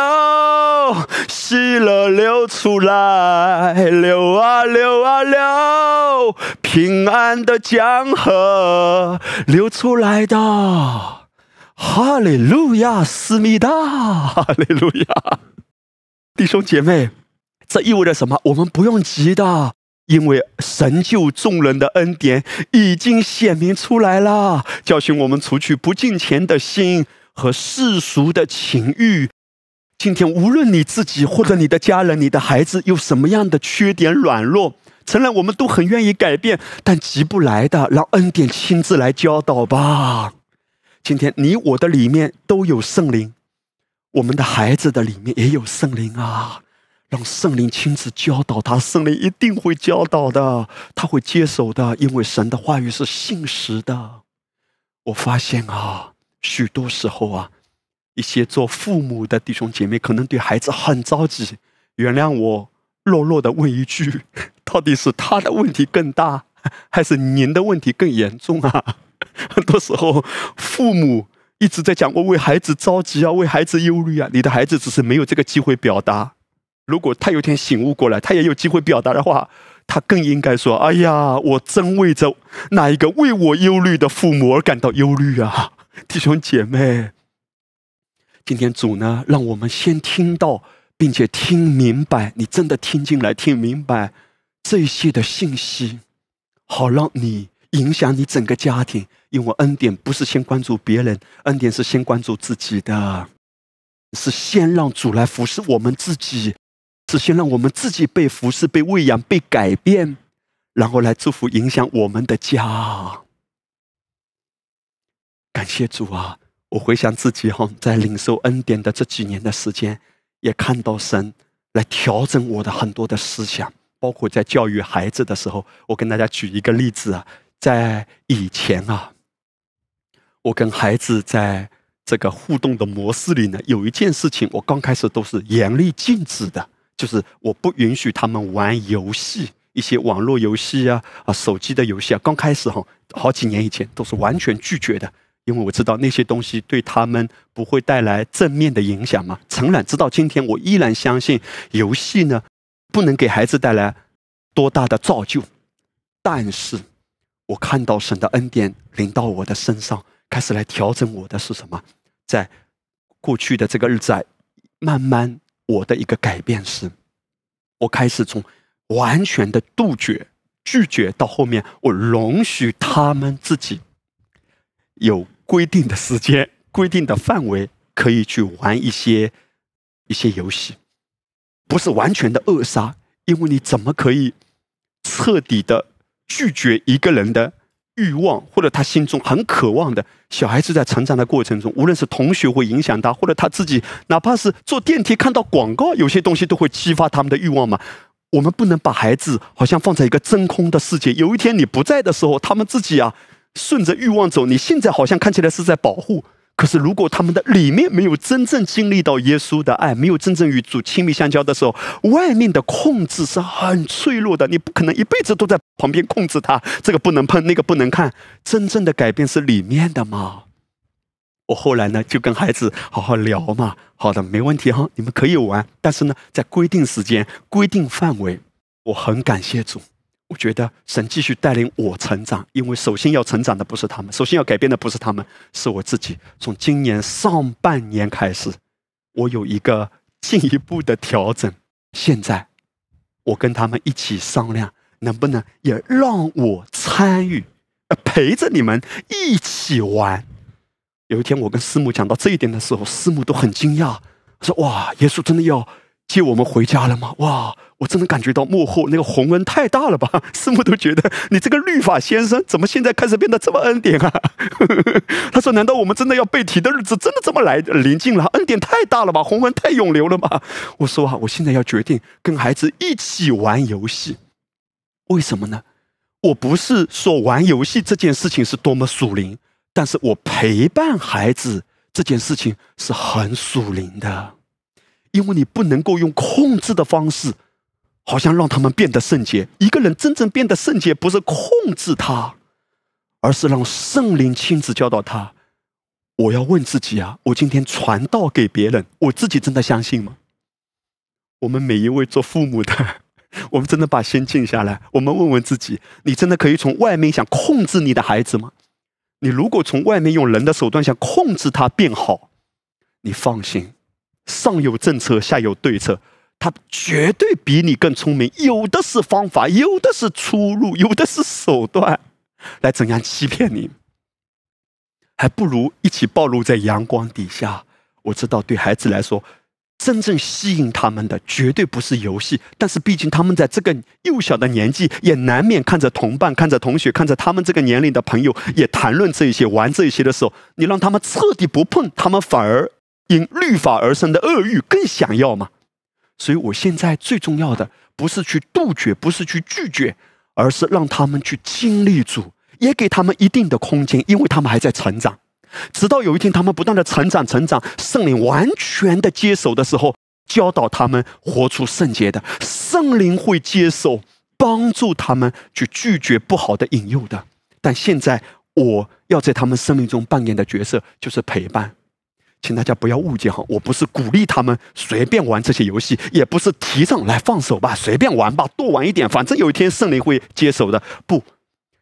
喜乐流出来，流啊流啊流，平安的江河流出来的，哈利路亚，思密达，哈利路亚，弟兄姐妹。这意味着什么？我们不用急的，因为神救众人的恩典已经显明出来了，教训我们除去不敬虔的心和世俗的情欲。今天，无论你自己或者你的家人、你的孩子有什么样的缺点、软弱，承认我们都很愿意改变，但急不来的，让恩典亲自来教导吧。今天，你我的里面都有圣灵，我们的孩子的里面也有圣灵啊。让圣灵亲自教导他，圣灵一定会教导的，他会接手的，因为神的话语是信实的。我发现啊，许多时候啊，一些做父母的弟兄姐妹可能对孩子很着急。原谅我弱弱的问一句：到底是他的问题更大，还是您的问题更严重啊？很多时候，父母一直在讲我为孩子着急啊，为孩子忧虑啊，你的孩子只是没有这个机会表达。如果他有天醒悟过来，他也有机会表达的话，他更应该说：“哎呀，我真为着那一个为我忧虑的父母而感到忧虑啊！” 弟兄姐妹，今天主呢，让我们先听到，并且听明白，你真的听进来、听明白这些的信息，好让你影响你整个家庭。因为恩典不是先关注别人，恩典是先关注自己的，是先让主来服侍我们自己。是先让我们自己被服侍、被喂养、被改变，然后来祝福、影响我们的家。感谢主啊！我回想自己哈，在领受恩典的这几年的时间，也看到神来调整我的很多的思想，包括在教育孩子的时候。我跟大家举一个例子啊，在以前啊，我跟孩子在这个互动的模式里呢，有一件事情，我刚开始都是严厉禁止的。就是我不允许他们玩游戏，一些网络游戏啊啊，手机的游戏啊。刚开始哈，好几年以前都是完全拒绝的，因为我知道那些东西对他们不会带来正面的影响嘛。诚然，直到今天，我依然相信游戏呢，不能给孩子带来多大的造就。但是，我看到神的恩典临到我的身上，开始来调整我的是什么？在过去的这个日子啊，慢慢我的一个改变是，我开始从完全的杜绝、拒绝，到后面我容许他们自己有规定的时间、规定的范围，可以去玩一些一些游戏，不是完全的扼杀，因为你怎么可以彻底的？拒绝一个人的欲望，或者他心中很渴望的小孩子，在成长的过程中，无论是同学会影响他，或者他自己，哪怕是坐电梯看到广告，有些东西都会激发他们的欲望嘛。我们不能把孩子好像放在一个真空的世界，有一天你不在的时候，他们自己啊顺着欲望走。你现在好像看起来是在保护。可是，如果他们的里面没有真正经历到耶稣的爱，没有真正与主亲密相交的时候，外面的控制是很脆弱的。你不可能一辈子都在旁边控制他，这个不能碰，那个不能看。真正的改变是里面的嘛？我后来呢，就跟孩子好好聊嘛。好的，没问题哈，你们可以玩，但是呢，在规定时间、规定范围。我很感谢主。我觉得神继续带领我成长，因为首先要成长的不是他们，首先要改变的不是他们，是我自己。从今年上半年开始，我有一个进一步的调整。现在，我跟他们一起商量，能不能也让我参与，陪着你们一起玩。有一天，我跟师母讲到这一点的时候，师母都很惊讶，说：“哇，耶稣真的要？”接我们回家了吗？哇！我真的感觉到幕后那个宏恩太大了吧？师母都觉得你这个律法先生怎么现在开始变得这么恩典啊？他说：“难道我们真的要被提的日子真的这么来临近了？恩典太大了吧？宏恩太永流了吧？”我说：“啊，我现在要决定跟孩子一起玩游戏。为什么呢？我不是说玩游戏这件事情是多么属灵，但是我陪伴孩子这件事情是很属灵的。”因为你不能够用控制的方式，好像让他们变得圣洁。一个人真正变得圣洁，不是控制他，而是让圣灵亲自教导他。我要问自己啊，我今天传道给别人，我自己真的相信吗？我们每一位做父母的，我们真的把心静下来，我们问问自己：你真的可以从外面想控制你的孩子吗？你如果从外面用人的手段想控制他变好，你放心。上有政策，下有对策，他绝对比你更聪明。有的是方法，有的是出路，有的是手段，来怎样欺骗你？还不如一起暴露在阳光底下。我知道，对孩子来说，真正吸引他们的绝对不是游戏。但是，毕竟他们在这个幼小的年纪，也难免看着同伴、看着同学、看着他们这个年龄的朋友也谈论这一些、玩这一些的时候，你让他们彻底不碰，他们反而。因律法而生的恶欲更想要吗？所以我现在最重要的不是去杜绝，不是去拒绝，而是让他们去经历主，也给他们一定的空间，因为他们还在成长。直到有一天，他们不断的成长、成长，圣灵完全的接手的时候，教导他们活出圣洁的圣灵会接手，帮助他们去拒绝不好的引诱的。但现在我要在他们生命中扮演的角色就是陪伴。请大家不要误解哈，我不是鼓励他们随便玩这些游戏，也不是提倡来放手吧，随便玩吧，多玩一点，反正有一天圣灵会接手的。不，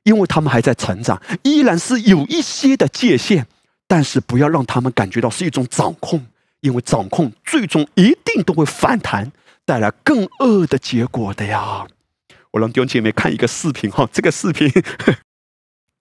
因为他们还在成长，依然是有一些的界限，但是不要让他们感觉到是一种掌控，因为掌控最终一定都会反弹，带来更恶的结果的呀。我让弟兄姐妹看一个视频哈，这个视频。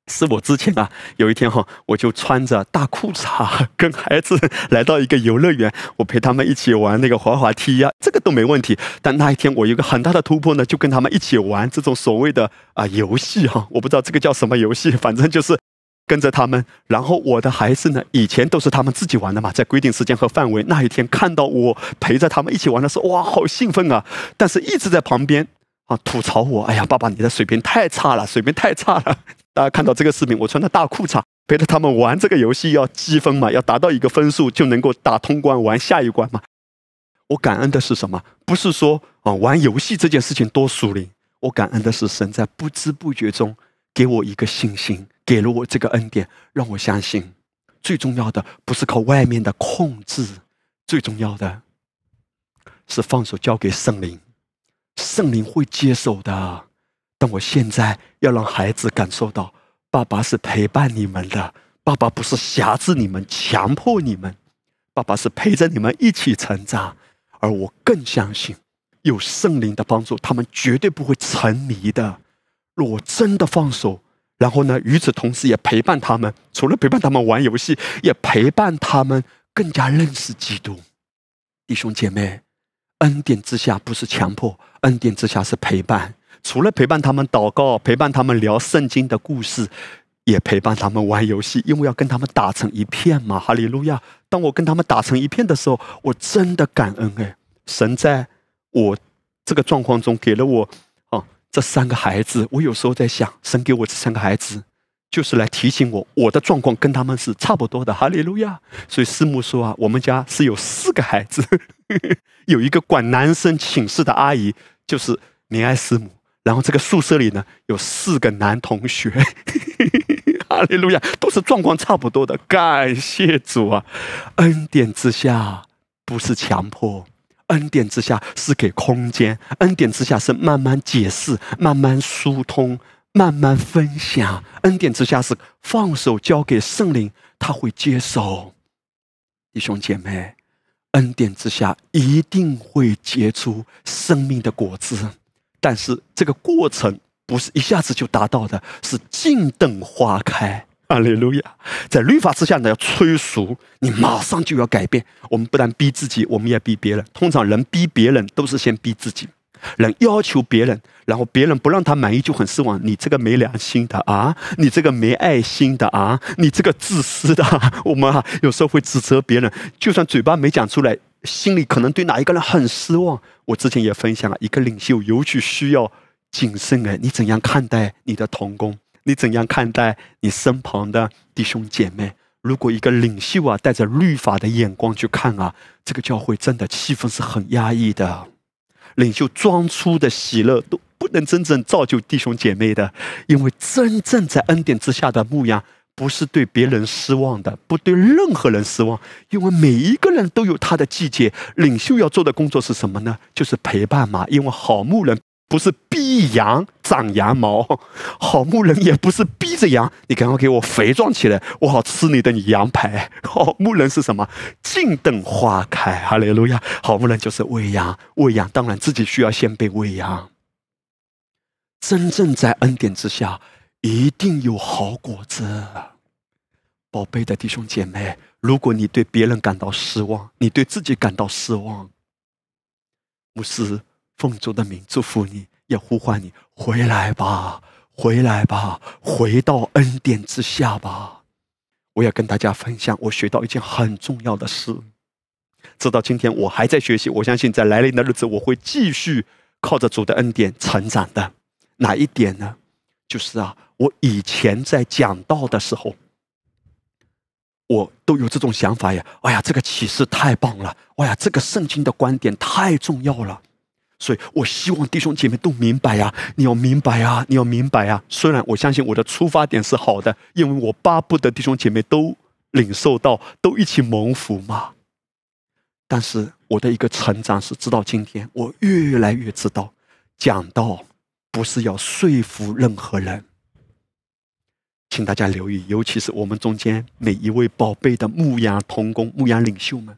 是我之前啊，有一天哈，我就穿着大裤衩跟孩子来到一个游乐园，我陪他们一起玩那个滑滑梯呀，这个都没问题。但那一天我有个很大的突破呢，就跟他们一起玩这种所谓的啊游戏哈，我不知道这个叫什么游戏，反正就是跟着他们。然后我的孩子呢，以前都是他们自己玩的嘛，在规定时间和范围。那一天看到我陪着他们一起玩的时候，哇，好兴奋啊！但是一直在旁边啊吐槽我，哎呀，爸爸你的水平太差了，水平太差了。大家看到这个视频，我穿的大裤衩陪着他们玩这个游戏，要积分嘛，要达到一个分数就能够打通关，玩下一关嘛。我感恩的是什么？不是说啊玩游戏这件事情多属灵，我感恩的是神在不知不觉中给我一个信心，给了我这个恩典，让我相信。最重要的不是靠外面的控制，最重要的是放手交给圣灵，圣灵会接手的。但我现在要让孩子感受到，爸爸是陪伴你们的，爸爸不是辖制你们、强迫你们，爸爸是陪着你们一起成长。而我更相信，有圣灵的帮助，他们绝对不会沉迷的。若我真的放手，然后呢，与此同时也陪伴他们，除了陪伴他们玩游戏，也陪伴他们更加认识基督。弟兄姐妹，恩典之下不是强迫，恩典之下是陪伴。除了陪伴他们祷告，陪伴他们聊圣经的故事，也陪伴他们玩游戏，因为要跟他们打成一片嘛。哈利路亚！当我跟他们打成一片的时候，我真的感恩哎，神在我这个状况中给了我啊这三个孩子。我有时候在想，神给我这三个孩子，就是来提醒我，我的状况跟他们是差不多的。哈利路亚！所以师母说啊，我们家是有四个孩子，有一个管男生寝室的阿姨，就是怜爱师母。然后这个宿舍里呢，有四个男同学，哈利路亚，都是状况差不多的。感谢主啊，恩典之下不是强迫，恩典之下是给空间，恩典之下是慢慢解释、慢慢疏通、慢慢分享，恩典之下是放手交给圣灵，他会接受。弟兄姐妹，恩典之下一定会结出生命的果子。但是这个过程不是一下子就达到的，是静等花开。阿利路亚！在律法之下呢，要催熟，你马上就要改变。我们不但逼自己，我们也逼别人。通常人逼别人都是先逼自己，人要求别人，然后别人不让他满意就很失望。你这个没良心的啊！你这个没爱心的啊！你这个自私的！我们啊，有时候会指责别人，就算嘴巴没讲出来。心里可能对哪一个人很失望。我之前也分享了一个领袖，尤其需要谨慎哎，你怎样看待你的同工？你怎样看待你身旁的弟兄姐妹？如果一个领袖啊，带着律法的眼光去看啊，这个教会真的气氛是很压抑的。领袖装出的喜乐都不能真正造就弟兄姐妹的，因为真正在恩典之下的牧羊。不是对别人失望的，不对任何人失望，因为每一个人都有他的季节。领袖要做的工作是什么呢？就是陪伴嘛。因为好牧人不是逼羊长羊毛，好牧人也不是逼着羊，你赶快给我肥壮起来，我好吃你的羊排。好牧人是什么？静等花开。哈利路亚！好牧人就是喂羊，喂羊当然自己需要先被喂养。真正在恩典之下。一定有好果子，宝贝的弟兄姐妹。如果你对别人感到失望，你对自己感到失望，牧师奉主的名祝福你，也呼唤你回来吧，回来吧，回到恩典之下吧。我要跟大家分享，我学到一件很重要的事。直到今天，我还在学习。我相信，在来临的日子，我会继续靠着主的恩典成长的。哪一点呢？就是啊。我以前在讲道的时候，我都有这种想法呀。哎呀，这个启示太棒了！哎呀，这个圣经的观点太重要了。所以我希望弟兄姐妹都明白呀，你要明白呀，你要明白呀。虽然我相信我的出发点是好的，因为我巴不得弟兄姐妹都领受到，都一起蒙福嘛。但是我的一个成长是，直到今天，我越来越知道，讲道不是要说服任何人。请大家留意，尤其是我们中间每一位宝贝的牧羊童工、牧羊领袖们，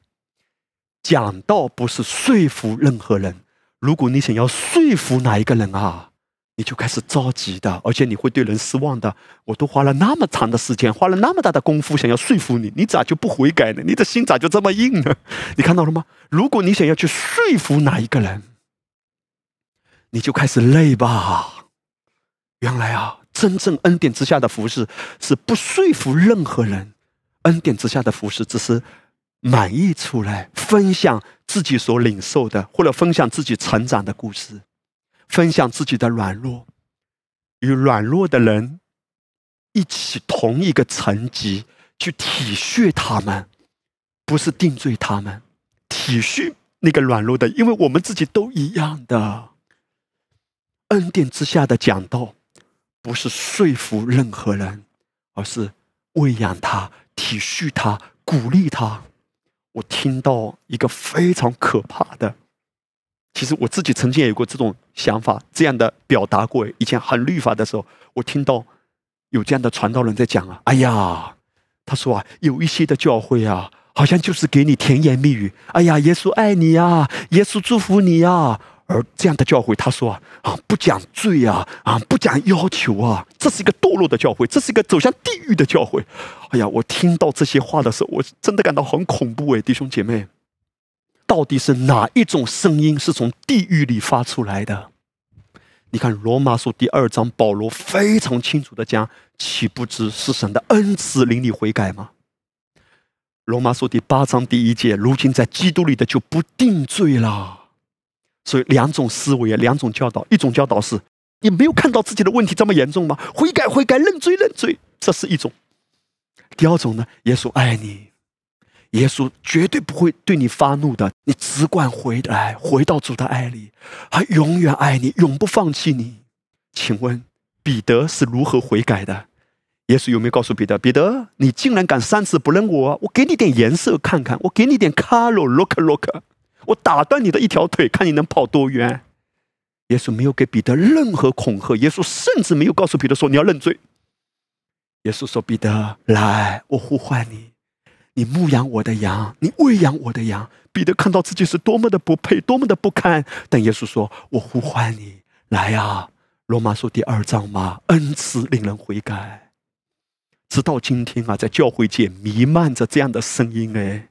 讲道不是说服任何人。如果你想要说服哪一个人啊，你就开始着急的，而且你会对人失望的。我都花了那么长的时间，花了那么大的功夫，想要说服你，你咋就不悔改呢？你的心咋就这么硬呢？你看到了吗？如果你想要去说服哪一个人，你就开始累吧。原来啊。真正恩典之下的服饰是不说服任何人，恩典之下的服饰只是满意出来，分享自己所领受的，或者分享自己成长的故事，分享自己的软弱，与软弱的人一起同一个层级去体恤他们，不是定罪他们，体恤那个软弱的，因为我们自己都一样的。恩典之下的讲道，不是说服任何人，而是喂养他、体恤他、鼓励他。我听到一个非常可怕的，其实我自己曾经也有过这种想法，这样的表达过。以前很律法的时候，我听到有这样的传道人在讲啊，哎呀，他说啊，有一些的教会啊。好像就是给你甜言蜜语，哎呀，耶稣爱你呀，耶稣祝福你呀。而这样的教会，他说啊，啊，不讲罪啊，啊，不讲要求啊，这是一个堕落的教会，这是一个走向地狱的教会。哎呀，我听到这些话的时候，我真的感到很恐怖哎，弟兄姐妹，到底是哪一种声音是从地狱里发出来的？你看罗马书第二章，保罗非常清楚的讲，岂不知是神的恩赐令你悔改吗？罗马书第八章第一节，如今在基督里的就不定罪了。所以两种思维啊，两种教导。一种教导是：你没有看到自己的问题这么严重吗？悔改，悔改，认罪，认罪，这是一种。第二种呢，耶稣爱你，耶稣绝对不会对你发怒的。你只管回来，回到主的爱里，他永远爱你，永不放弃你。请问彼得是如何悔改的？耶稣有没有告诉彼得？彼得，你竟然敢三次不认我，我给你点颜色看看，我给你点 color look look，我打断你的一条腿，看你能跑多远。耶稣没有给彼得任何恐吓，耶稣甚至没有告诉彼得说你要认罪。耶稣说：“彼得，来，我呼唤你，你牧养我的羊，你喂养我的羊。”彼得看到自己是多么的不配，多么的不堪，但耶稣说：“我呼唤你，来呀！”罗马书第二章嘛，恩慈令人悔改。直到今天啊，在教会界弥漫着这样的声音，哎，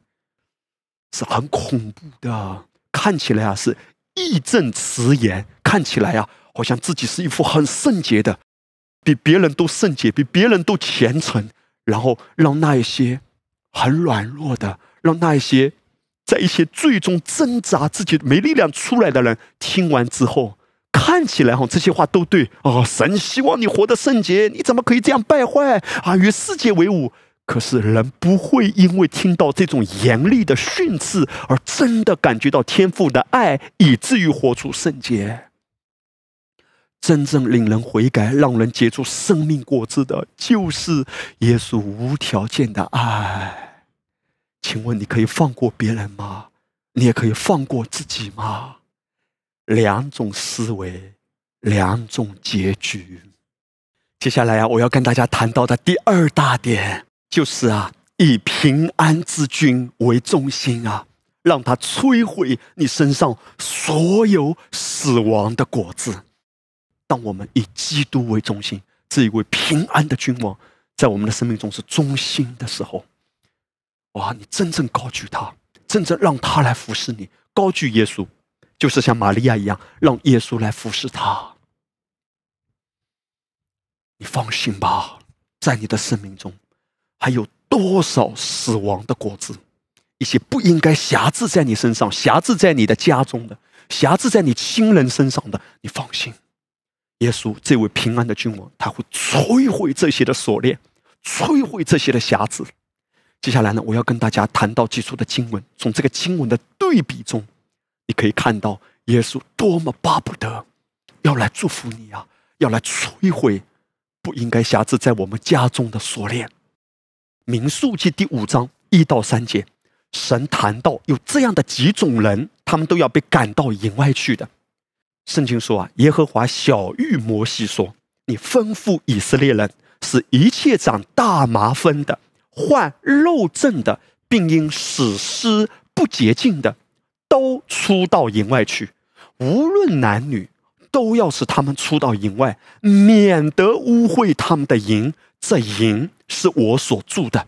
是很恐怖的。看起来啊是义正辞严，看起来啊好像自己是一副很圣洁的，比别人都圣洁，比别人都虔诚。然后让那一些很软弱的，让那一些在一些最终挣扎自己没力量出来的人，听完之后。看起来哈，这些话都对哦。神希望你活得圣洁，你怎么可以这样败坏啊？与世界为伍。可是人不会因为听到这种严厉的训斥而真的感觉到天父的爱，以至于活出圣洁。真正令人悔改、让人结出生命果子的，就是耶稣无条件的爱。请问你可以放过别人吗？你也可以放过自己吗？两种思维，两种结局。接下来啊，我要跟大家谈到的第二大点，就是啊，以平安之君为中心啊，让他摧毁你身上所有死亡的果子。当我们以基督为中心，这一位平安的君王，在我们的生命中是中心的时候，哇，你真正高举他，真正让他来服侍你，高举耶稣。就是像玛利亚一样，让耶稣来服侍他。你放心吧，在你的生命中，还有多少死亡的果子？一些不应该辖制在你身上、辖制在你的家中的、辖制在你亲人身上的，你放心，耶稣这位平安的君王，他会摧毁这些的锁链，摧毁这些的匣子。接下来呢，我要跟大家谈到基础的经文，从这个经文的对比中。你可以看到耶稣多么巴不得要来祝福你啊，要来摧毁不应该辖制在我们家中的锁链。民数记第五章一到三节，神谈到有这样的几种人，他们都要被赶到营外去的。圣经说啊，耶和华小谕摩西说：“你吩咐以色列人，使一切长大麻风的、患肉症的，并因死尸不洁净的。”都出到营外去，无论男女，都要使他们出到营外，免得污秽他们的营。这营是我所住的。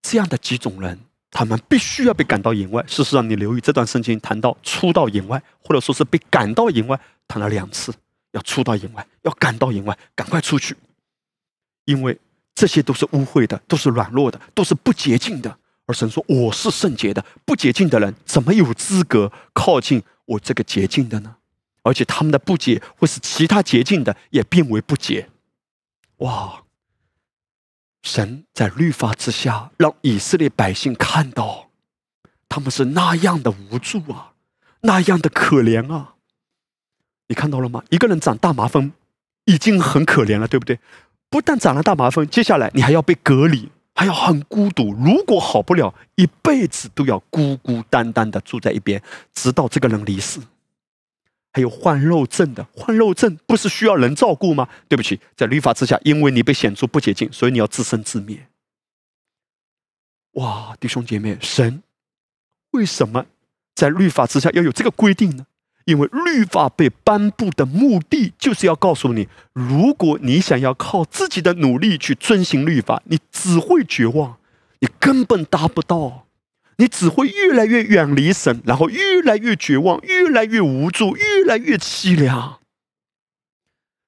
这样的几种人，他们必须要被赶到营外。事实上，你留意这段圣经谈到出到营外，或者说是被赶到营外，谈了两次，要出到营外，要赶到营外，赶快出去，因为这些都是污秽的，都是软弱的，都是不洁净的。而神说：“我是圣洁的，不洁净的人怎么有资格靠近我这个洁净的呢？而且他们的不洁会使其他洁净的也变为不洁。”哇！神在律法之下，让以色列百姓看到，他们是那样的无助啊，那样的可怜啊！你看到了吗？一个人长大麻风，已经很可怜了，对不对？不但长了大麻风，接下来你还要被隔离，还要很孤独。如果好不了，一辈子都要孤孤单单的住在一边，直到这个人离世。还有患肉症的，患肉症不是需要人照顾吗？对不起，在律法之下，因为你被显出不洁净，所以你要自生自灭。哇，弟兄姐妹，神为什么在律法之下要有这个规定呢？因为律法被颁布的目的，就是要告诉你，如果你想要靠自己的努力去遵行律法，你只会绝望，你根本达不到。你只会越来越远离神，然后越来越绝望，越来越无助，越来越凄凉。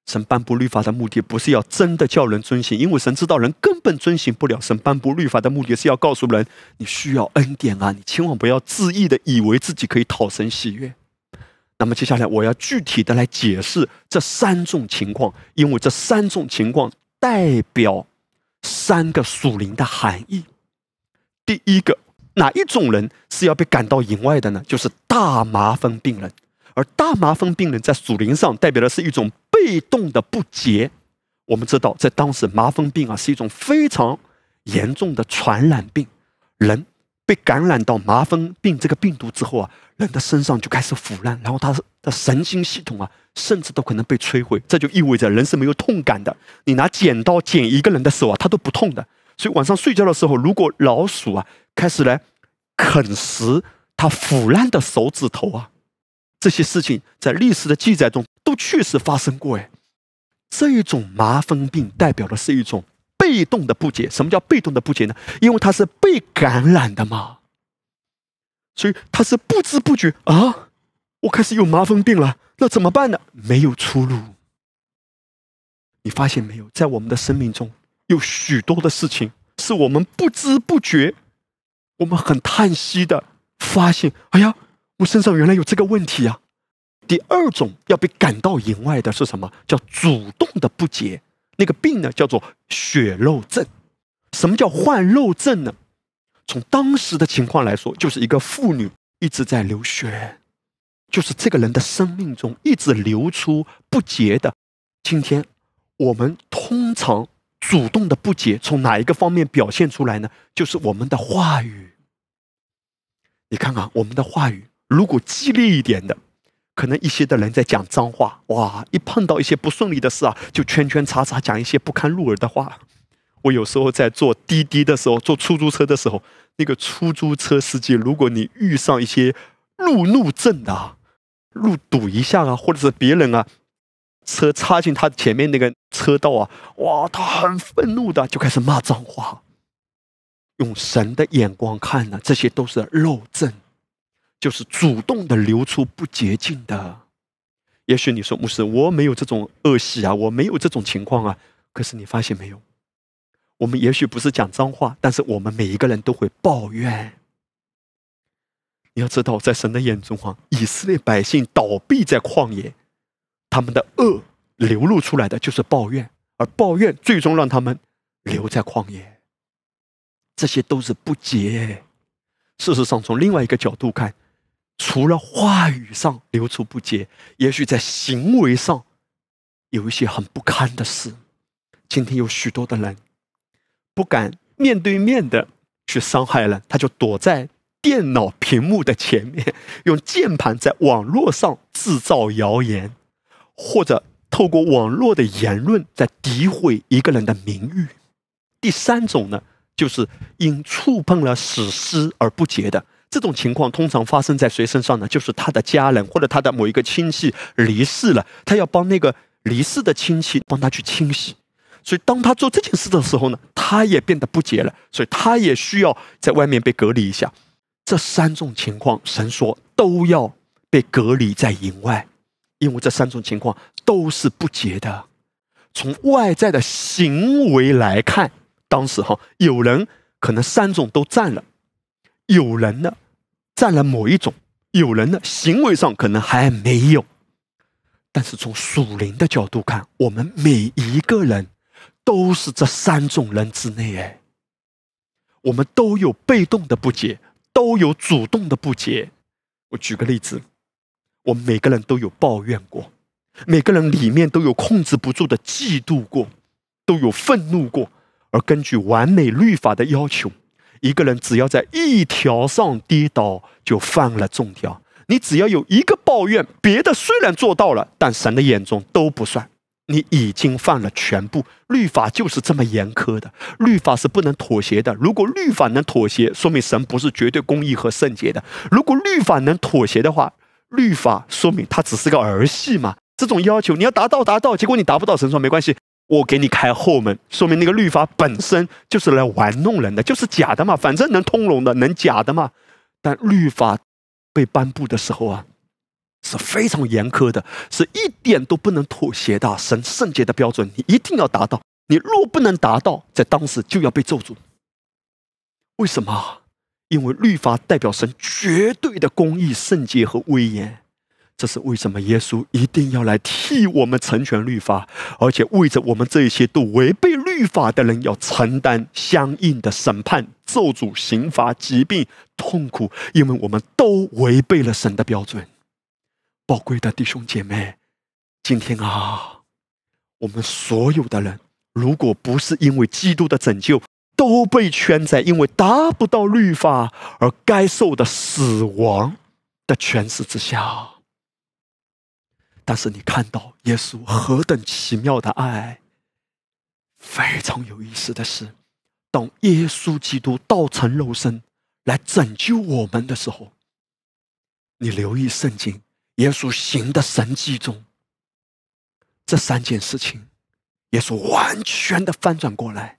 神颁布律法的目的不是要真的叫人遵行，因为神知道人根本遵行不了。神颁布律法的目的是要告诉人，你需要恩典啊！你千万不要自意的以为自己可以讨神喜悦。那么接下来我要具体的来解释这三种情况，因为这三种情况代表三个属灵的含义。第一个。哪一种人是要被赶到营外的呢？就是大麻风病人，而大麻风病人在属灵上代表的是一种被动的不洁。我们知道，在当时麻风病啊是一种非常严重的传染病，人被感染到麻风病这个病毒之后啊，人的身上就开始腐烂，然后他的神经系统啊，甚至都可能被摧毁。这就意味着人是没有痛感的。你拿剪刀剪一个人的手啊，他都不痛的。所以晚上睡觉的时候，如果老鼠啊开始来啃食他腐烂的手指头啊，这些事情在历史的记载中都确实发生过。哎，这一种麻风病代表的是一种被动的不解。什么叫被动的不解呢？因为它是被感染的嘛，所以他是不知不觉啊，我开始有麻风病了，那怎么办呢？没有出路。你发现没有，在我们的生命中。有许多的事情是我们不知不觉，我们很叹息的发现：哎呀，我身上原来有这个问题啊！第二种要被赶到营外的是什么？叫主动的不洁。那个病呢，叫做血肉症。什么叫患肉症呢？从当时的情况来说，就是一个妇女一直在流血，就是这个人的生命中一直流出不洁的。今天我们通常。主动的不洁从哪一个方面表现出来呢？就是我们的话语。你看看我们的话语，如果激烈一点的，可能一些的人在讲脏话，哇！一碰到一些不顺利的事啊，就圈圈叉叉讲一些不堪入耳的话。我有时候在坐滴滴的时候，坐出租车的时候，那个出租车司机，如果你遇上一些路怒症的，路堵一下啊，或者是别人啊。车插进他前面那个车道啊，哇，他很愤怒的就开始骂脏话。用神的眼光看呢，这些都是肉症，就是主动的流出不洁净的。也许你说牧师，我没有这种恶习啊，我没有这种情况啊。可是你发现没有，我们也许不是讲脏话，但是我们每一个人都会抱怨。你要知道，在神的眼中啊，以色列百姓倒闭在旷野。他们的恶流露出来的就是抱怨，而抱怨最终让他们留在旷野。这些都是不洁。事实上，从另外一个角度看，除了话语上流出不洁，也许在行为上有一些很不堪的事。今天有许多的人不敢面对面的去伤害人，他就躲在电脑屏幕的前面，用键盘在网络上制造谣言。或者透过网络的言论在诋毁一个人的名誉。第三种呢，就是因触碰了史诗而不洁的这种情况，通常发生在谁身上呢？就是他的家人或者他的某一个亲戚离世了，他要帮那个离世的亲戚帮他去清洗。所以当他做这件事的时候呢，他也变得不洁了，所以他也需要在外面被隔离一下。这三种情况，神说都要被隔离在营外。因为这三种情况都是不洁的。从外在的行为来看，当时哈有人可能三种都占了，有人呢占了某一种，有人呢行为上可能还没有。但是从属灵的角度看，我们每一个人都是这三种人之内哎，我们都有被动的不洁，都有主动的不洁。我举个例子，我们每个人都有抱怨过，每个人里面都有控制不住的嫉妒过，都有愤怒过。而根据完美律法的要求，一个人只要在一条上跌倒，就犯了重条。你只要有一个抱怨，别的虽然做到了，但神的眼中都不算。你已经犯了全部。律法就是这么严苛的，律法是不能妥协的。如果律法能妥协，说明神不是绝对公义和圣洁的。如果律法能妥协的话，律法说明它只是个儿戏嘛。这种要求你要达到达到，结果你达不到，神说没关系。我给你开后门，说明那个律法本身就是来玩弄人的，就是假的嘛。反正能通融的，能假的嘛。但律法被颁布的时候啊，是非常严苛的，是一点都不能妥协的。神圣洁的标准，你一定要达到。你若不能达到，在当时就要被咒诅。为什么？因为律法代表神绝对的公义、圣洁和威严。这是为什么耶稣一定要来替我们成全律法，而且为着我们这一些都违背律法的人，要承担相应的审判、咒诅、刑罚、疾病、痛苦，因为我们都违背了神的标准。宝贵的弟兄姐妹，今天啊，我们所有的人，如果不是因为基督的拯救，都被圈在因为达不到律法而该受的死亡的权势之下。但是你看到耶稣何等奇妙的爱！非常有意思的是，当耶稣基督道成肉身来拯救我们的时候，你留意圣经，耶稣行的神迹中，这三件事情，耶稣完全的翻转过来，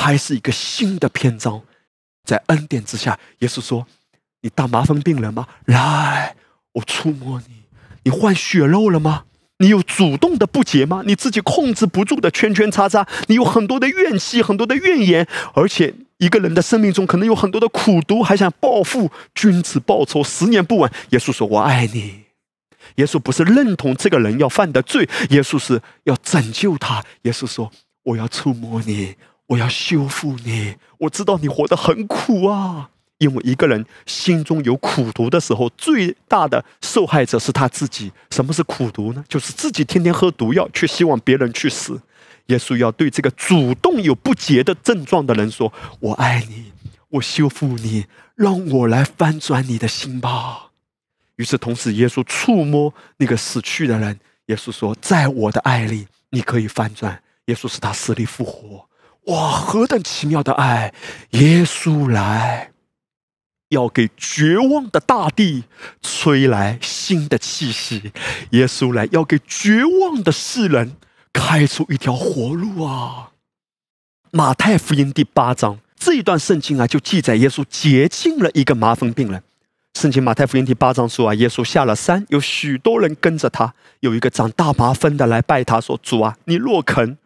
开始一个新的篇章。在恩典之下，耶稣说：“你大麻风病人吗？来，我触摸你。”你换血肉了吗？你有主动的不洁吗？你自己控制不住的圈圈叉叉，你有很多的怨气，很多的怨言，而且一个人的生命中可能有很多的苦毒，还想报复。君子报仇，十年不晚。耶稣说：“我爱你。”耶稣不是认同这个人要犯的罪，耶稣是要拯救他。耶稣说：“我要触摸你，我要修复你。我知道你活得很苦啊。”因为一个人心中有苦毒的时候，最大的受害者是他自己。什么是苦毒呢？就是自己天天喝毒药，却希望别人去死。耶稣要对这个主动有不洁的症状的人说：“我爱你，我修复你，让我来翻转你的心吧。”于是，同时耶稣触摸那个死去的人，耶稣说：“在我的爱里，你可以翻转。”耶稣使他死里复活。哇，何等奇妙的爱！耶稣来。要给绝望的大地吹来新的气息，耶稣来要给绝望的世人开出一条活路啊！马太福音第八章这一段圣经啊，就记载耶稣洁净了一个麻风病人。圣经马太福音第八章说啊，耶稣下了山，有许多人跟着他。有一个长大麻风的来拜他说：“主啊，你若肯，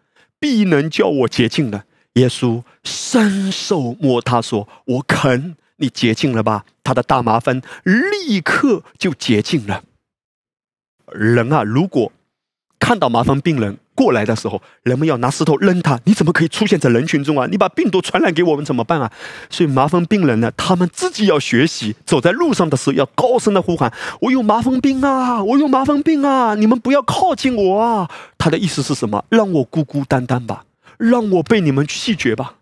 必能叫我洁净了。”耶稣伸手摸他说：“我肯。”你洁净了吧？他的大麻风立刻就洁净了。人啊，如果看到麻风病人过来的时候，人们要拿石头扔他，你怎么可以出现在人群中啊？你把病毒传染给我们怎么办啊？所以麻风病人呢，他们自己要学习，走在路上的时候要高声的呼喊：“我有麻风病啊！我有麻风病啊！你们不要靠近我啊！”他的意思是什么？让我孤孤单单吧，让我被你们弃绝吧，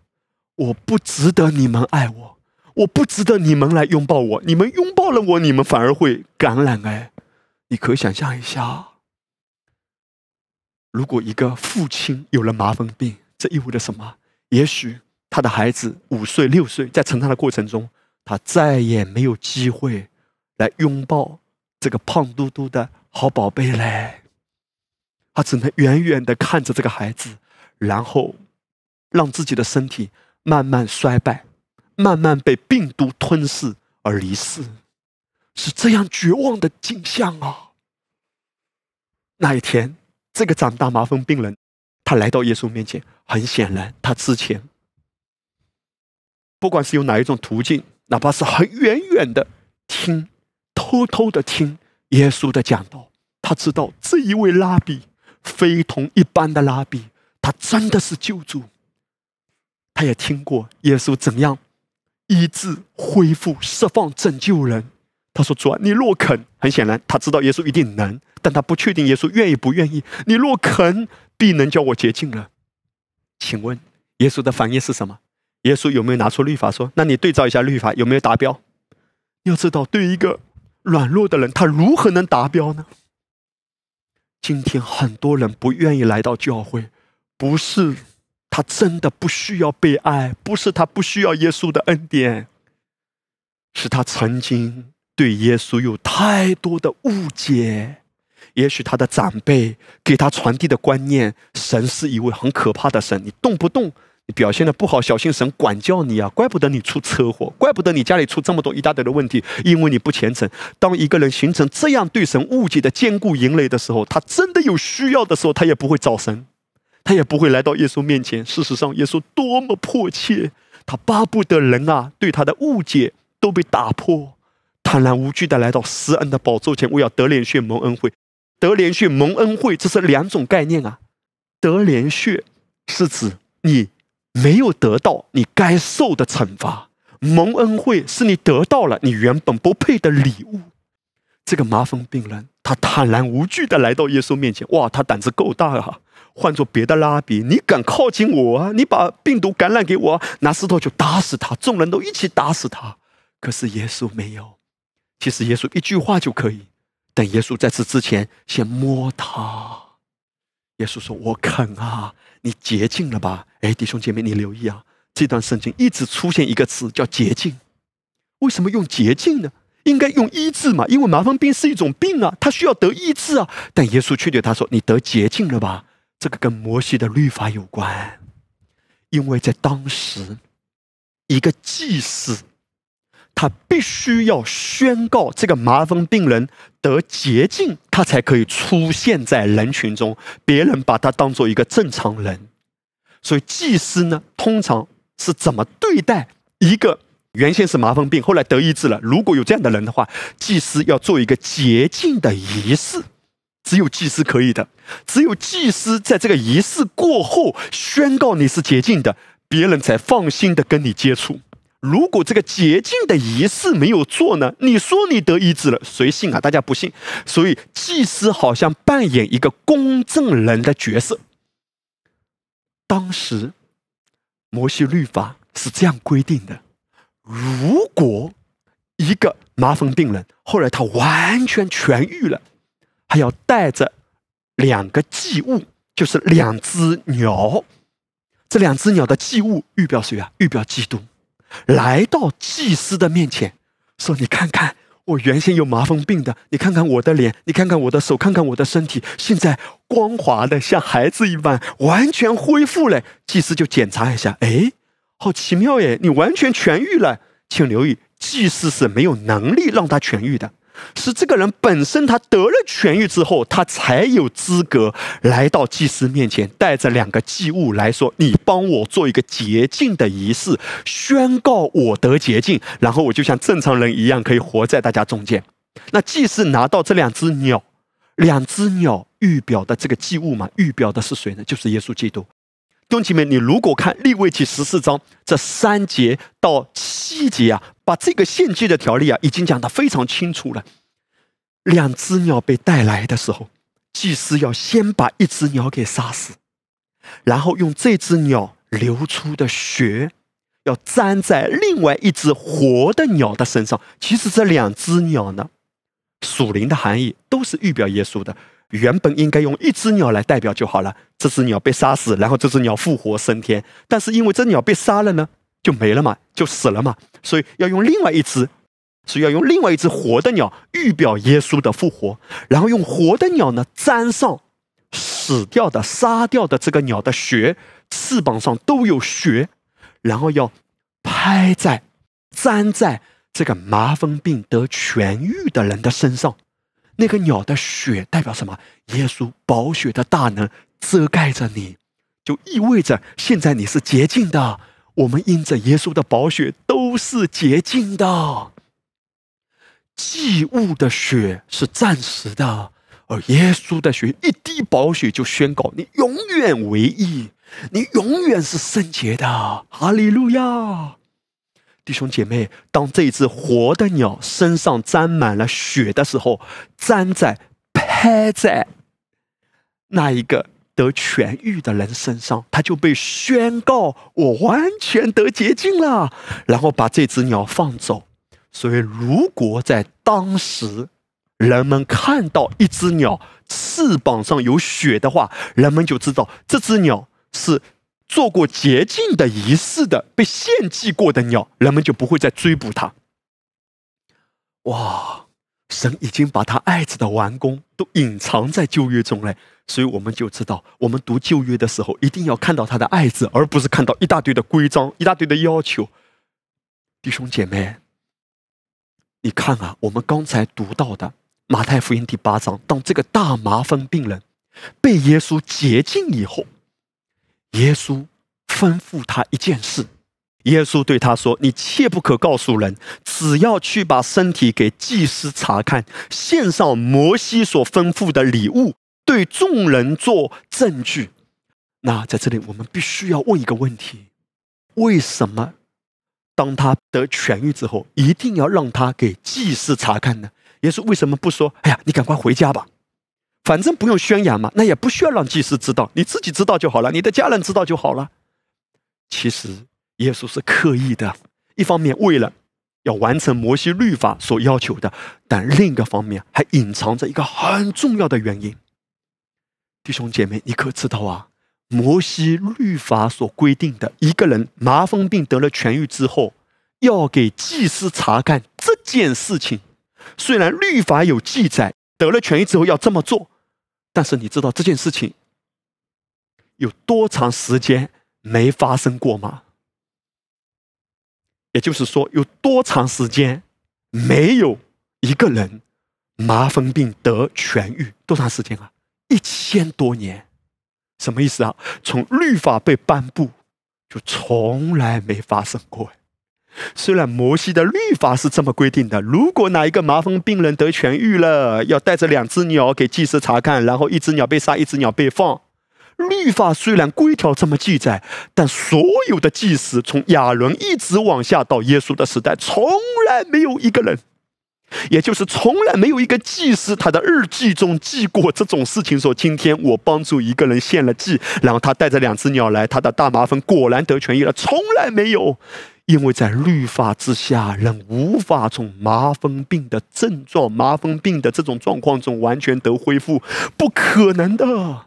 我不值得你们爱我。我不值得你们来拥抱我，你们拥抱了我，你们反而会感染哎！你可想象一下，如果一个父亲有了麻风病，这意味着什么？也许他的孩子五岁、六岁，在成长的过程中，他再也没有机会来拥抱这个胖嘟嘟的好宝贝嘞。他只能远远的看着这个孩子，然后让自己的身体慢慢衰败。慢慢被病毒吞噬而离世，是这样绝望的景象啊！那一天，这个长大麻风病人，他来到耶稣面前。很显然，他之前不管是用哪一种途径，哪怕是很远远的听、偷偷的听耶稣的讲道，他知道这一位拉比非同一般的拉比，他真的是救主。他也听过耶稣怎样。医治、恢复、释放、拯救人。他说：“主啊，你若肯，很显然他知道耶稣一定能，但他不确定耶稣愿意不愿意。你若肯，必能叫我洁净了。”请问耶稣的反应是什么？耶稣有没有拿出律法说：“那你对照一下律法有没有达标？”要知道，对于一个软弱的人，他如何能达标呢？今天很多人不愿意来到教会，不是他真的不需要被爱，不是他不需要耶稣的恩典，是他曾经。对耶稣有太多的误解，也许他的长辈给他传递的观念，神是一位很可怕的神。你动不动你表现的不好，小心神管教你啊！怪不得你出车祸，怪不得你家里出这么多一大堆的问题，因为你不虔诚。当一个人形成这样对神误解的坚固营垒的时候，他真的有需要的时候，他也不会找神，他也不会来到耶稣面前。事实上，耶稣多么迫切，他巴不得人啊，对他的误解都被打破。坦然无惧的来到施恩的宝座前，我要得脸血蒙恩惠。得连续蒙恩惠，这是两种概念啊。得连续是指你没有得到你该受的惩罚，蒙恩惠是你得到了你原本不配的礼物。这个麻风病人，他坦然无惧的来到耶稣面前，哇，他胆子够大啊！换做别的拉比，你敢靠近我啊？你把病毒感染给我，拿石头就打死他，众人都一起打死他。可是耶稣没有。其实耶稣一句话就可以，等耶稣在此之前先摸他。耶稣说：“我肯啊，你洁净了吧？”哎，弟兄姐妹，你留意啊，这段圣经一直出现一个词叫洁净。为什么用洁净呢？应该用医治嘛，因为麻风病是一种病啊，他需要得医治啊。但耶稣却对他说：“你得洁净了吧？”这个跟摩西的律法有关，因为在当时，一个祭司。他必须要宣告这个麻风病人得洁净，他才可以出现在人群中，别人把他当做一个正常人。所以祭司呢，通常是怎么对待一个原先是麻风病，后来得医治了？如果有这样的人的话，祭司要做一个洁净的仪式，只有祭司可以的，只有祭司在这个仪式过后宣告你是洁净的，别人才放心的跟你接触。如果这个洁净的仪式没有做呢？你说你得医治了，谁信啊？大家不信，所以祭司好像扮演一个公证人的角色。当时摩西律法是这样规定的：如果一个麻风病人后来他完全痊愈了，还要带着两个祭物，就是两只鸟。这两只鸟的祭物预表谁啊？预表基督。来到祭司的面前，说：“你看看，我原先有麻风病的，你看看我的脸，你看看我的手，看看我的身体，现在光滑的像孩子一般，完全恢复了。”祭司就检查一下，哎，好奇妙耶，你完全痊愈了。请留意，祭司是没有能力让他痊愈的。是这个人本身，他得了痊愈之后，他才有资格来到祭司面前，带着两个祭物来说：“你帮我做一个洁净的仪式，宣告我得洁净，然后我就像正常人一样，可以活在大家中间。”那祭司拿到这两只鸟，两只鸟预表的这个祭物嘛，预表的是谁呢？就是耶稣基督。兄弟们，你如果看立位记十四章这三节到七节啊，把这个献祭的条例啊，已经讲得非常清楚了。两只鸟被带来的时候，祭司要先把一只鸟给杀死，然后用这只鸟流出的血，要粘在另外一只活的鸟的身上。其实这两只鸟呢，属灵的含义都是预表耶稣的。原本应该用一只鸟来代表就好了，这只鸟被杀死，然后这只鸟复活升天。但是因为这鸟被杀了呢，就没了嘛，就死了嘛，所以要用另外一只，所以要用另外一只活的鸟预表耶稣的复活，然后用活的鸟呢沾上死掉的、杀掉的这个鸟的血，翅膀上都有血，然后要拍在、粘在这个麻风病得痊愈的人的身上。那个鸟的血代表什么？耶稣宝血的大能遮盖着你，就意味着现在你是洁净的。我们因着耶稣的宝血都是洁净的。祭物的血是暂时的，而耶稣的血一滴宝血就宣告你永远为义，你永远是圣洁的。哈利路亚！弟兄姐妹，当这只活的鸟身上沾满了血的时候，粘在、拍在那一个得痊愈的人身上，他就被宣告我完全得洁净了，然后把这只鸟放走。所以，如果在当时人们看到一只鸟翅膀上有血的话，人们就知道这只鸟是。做过洁净的仪式的、被献祭过的鸟，人们就不会再追捕它。哇！神已经把他爱子的完工都隐藏在旧约中了，所以我们就知道，我们读旧约的时候，一定要看到他的爱子，而不是看到一大堆的规章、一大堆的要求。弟兄姐妹，你看啊，我们刚才读到的马太福音第八章，当这个大麻风病人被耶稣洁净以后。耶稣吩咐他一件事，耶稣对他说：“你切不可告诉人，只要去把身体给祭司查看，献上摩西所吩咐的礼物，对众人做证据。”那在这里，我们必须要问一个问题：为什么当他得痊愈之后，一定要让他给祭司查看呢？耶稣为什么不说：“哎呀，你赶快回家吧？”反正不用宣扬嘛，那也不需要让祭司知道，你自己知道就好了，你的家人知道就好了。其实耶稣是刻意的，一方面为了要完成摩西律法所要求的，但另一个方面还隐藏着一个很重要的原因。弟兄姐妹，你可知道啊？摩西律法所规定的，一个人麻风病得了痊愈之后，要给祭司查看这件事情，虽然律法有记载，得了痊愈之后要这么做。但是你知道这件事情有多长时间没发生过吗？也就是说，有多长时间没有一个人麻风病得痊愈？多长时间啊？一千多年，什么意思啊？从律法被颁布，就从来没发生过。虽然摩西的律法是这么规定的，如果哪一个麻风病人得痊愈了，要带着两只鸟给祭司查看，然后一只鸟被杀，一只鸟被放。律法虽然规条这么记载，但所有的祭司从亚伦一直往下到耶稣的时代，从来没有一个人，也就是从来没有一个祭司他的日记中记过这种事情，说今天我帮助一个人献了祭，然后他带着两只鸟来，他的大麻风果然得痊愈了，从来没有。因为在律法之下，人无法从麻风病的症状、麻风病的这种状况中完全得恢复，不可能的。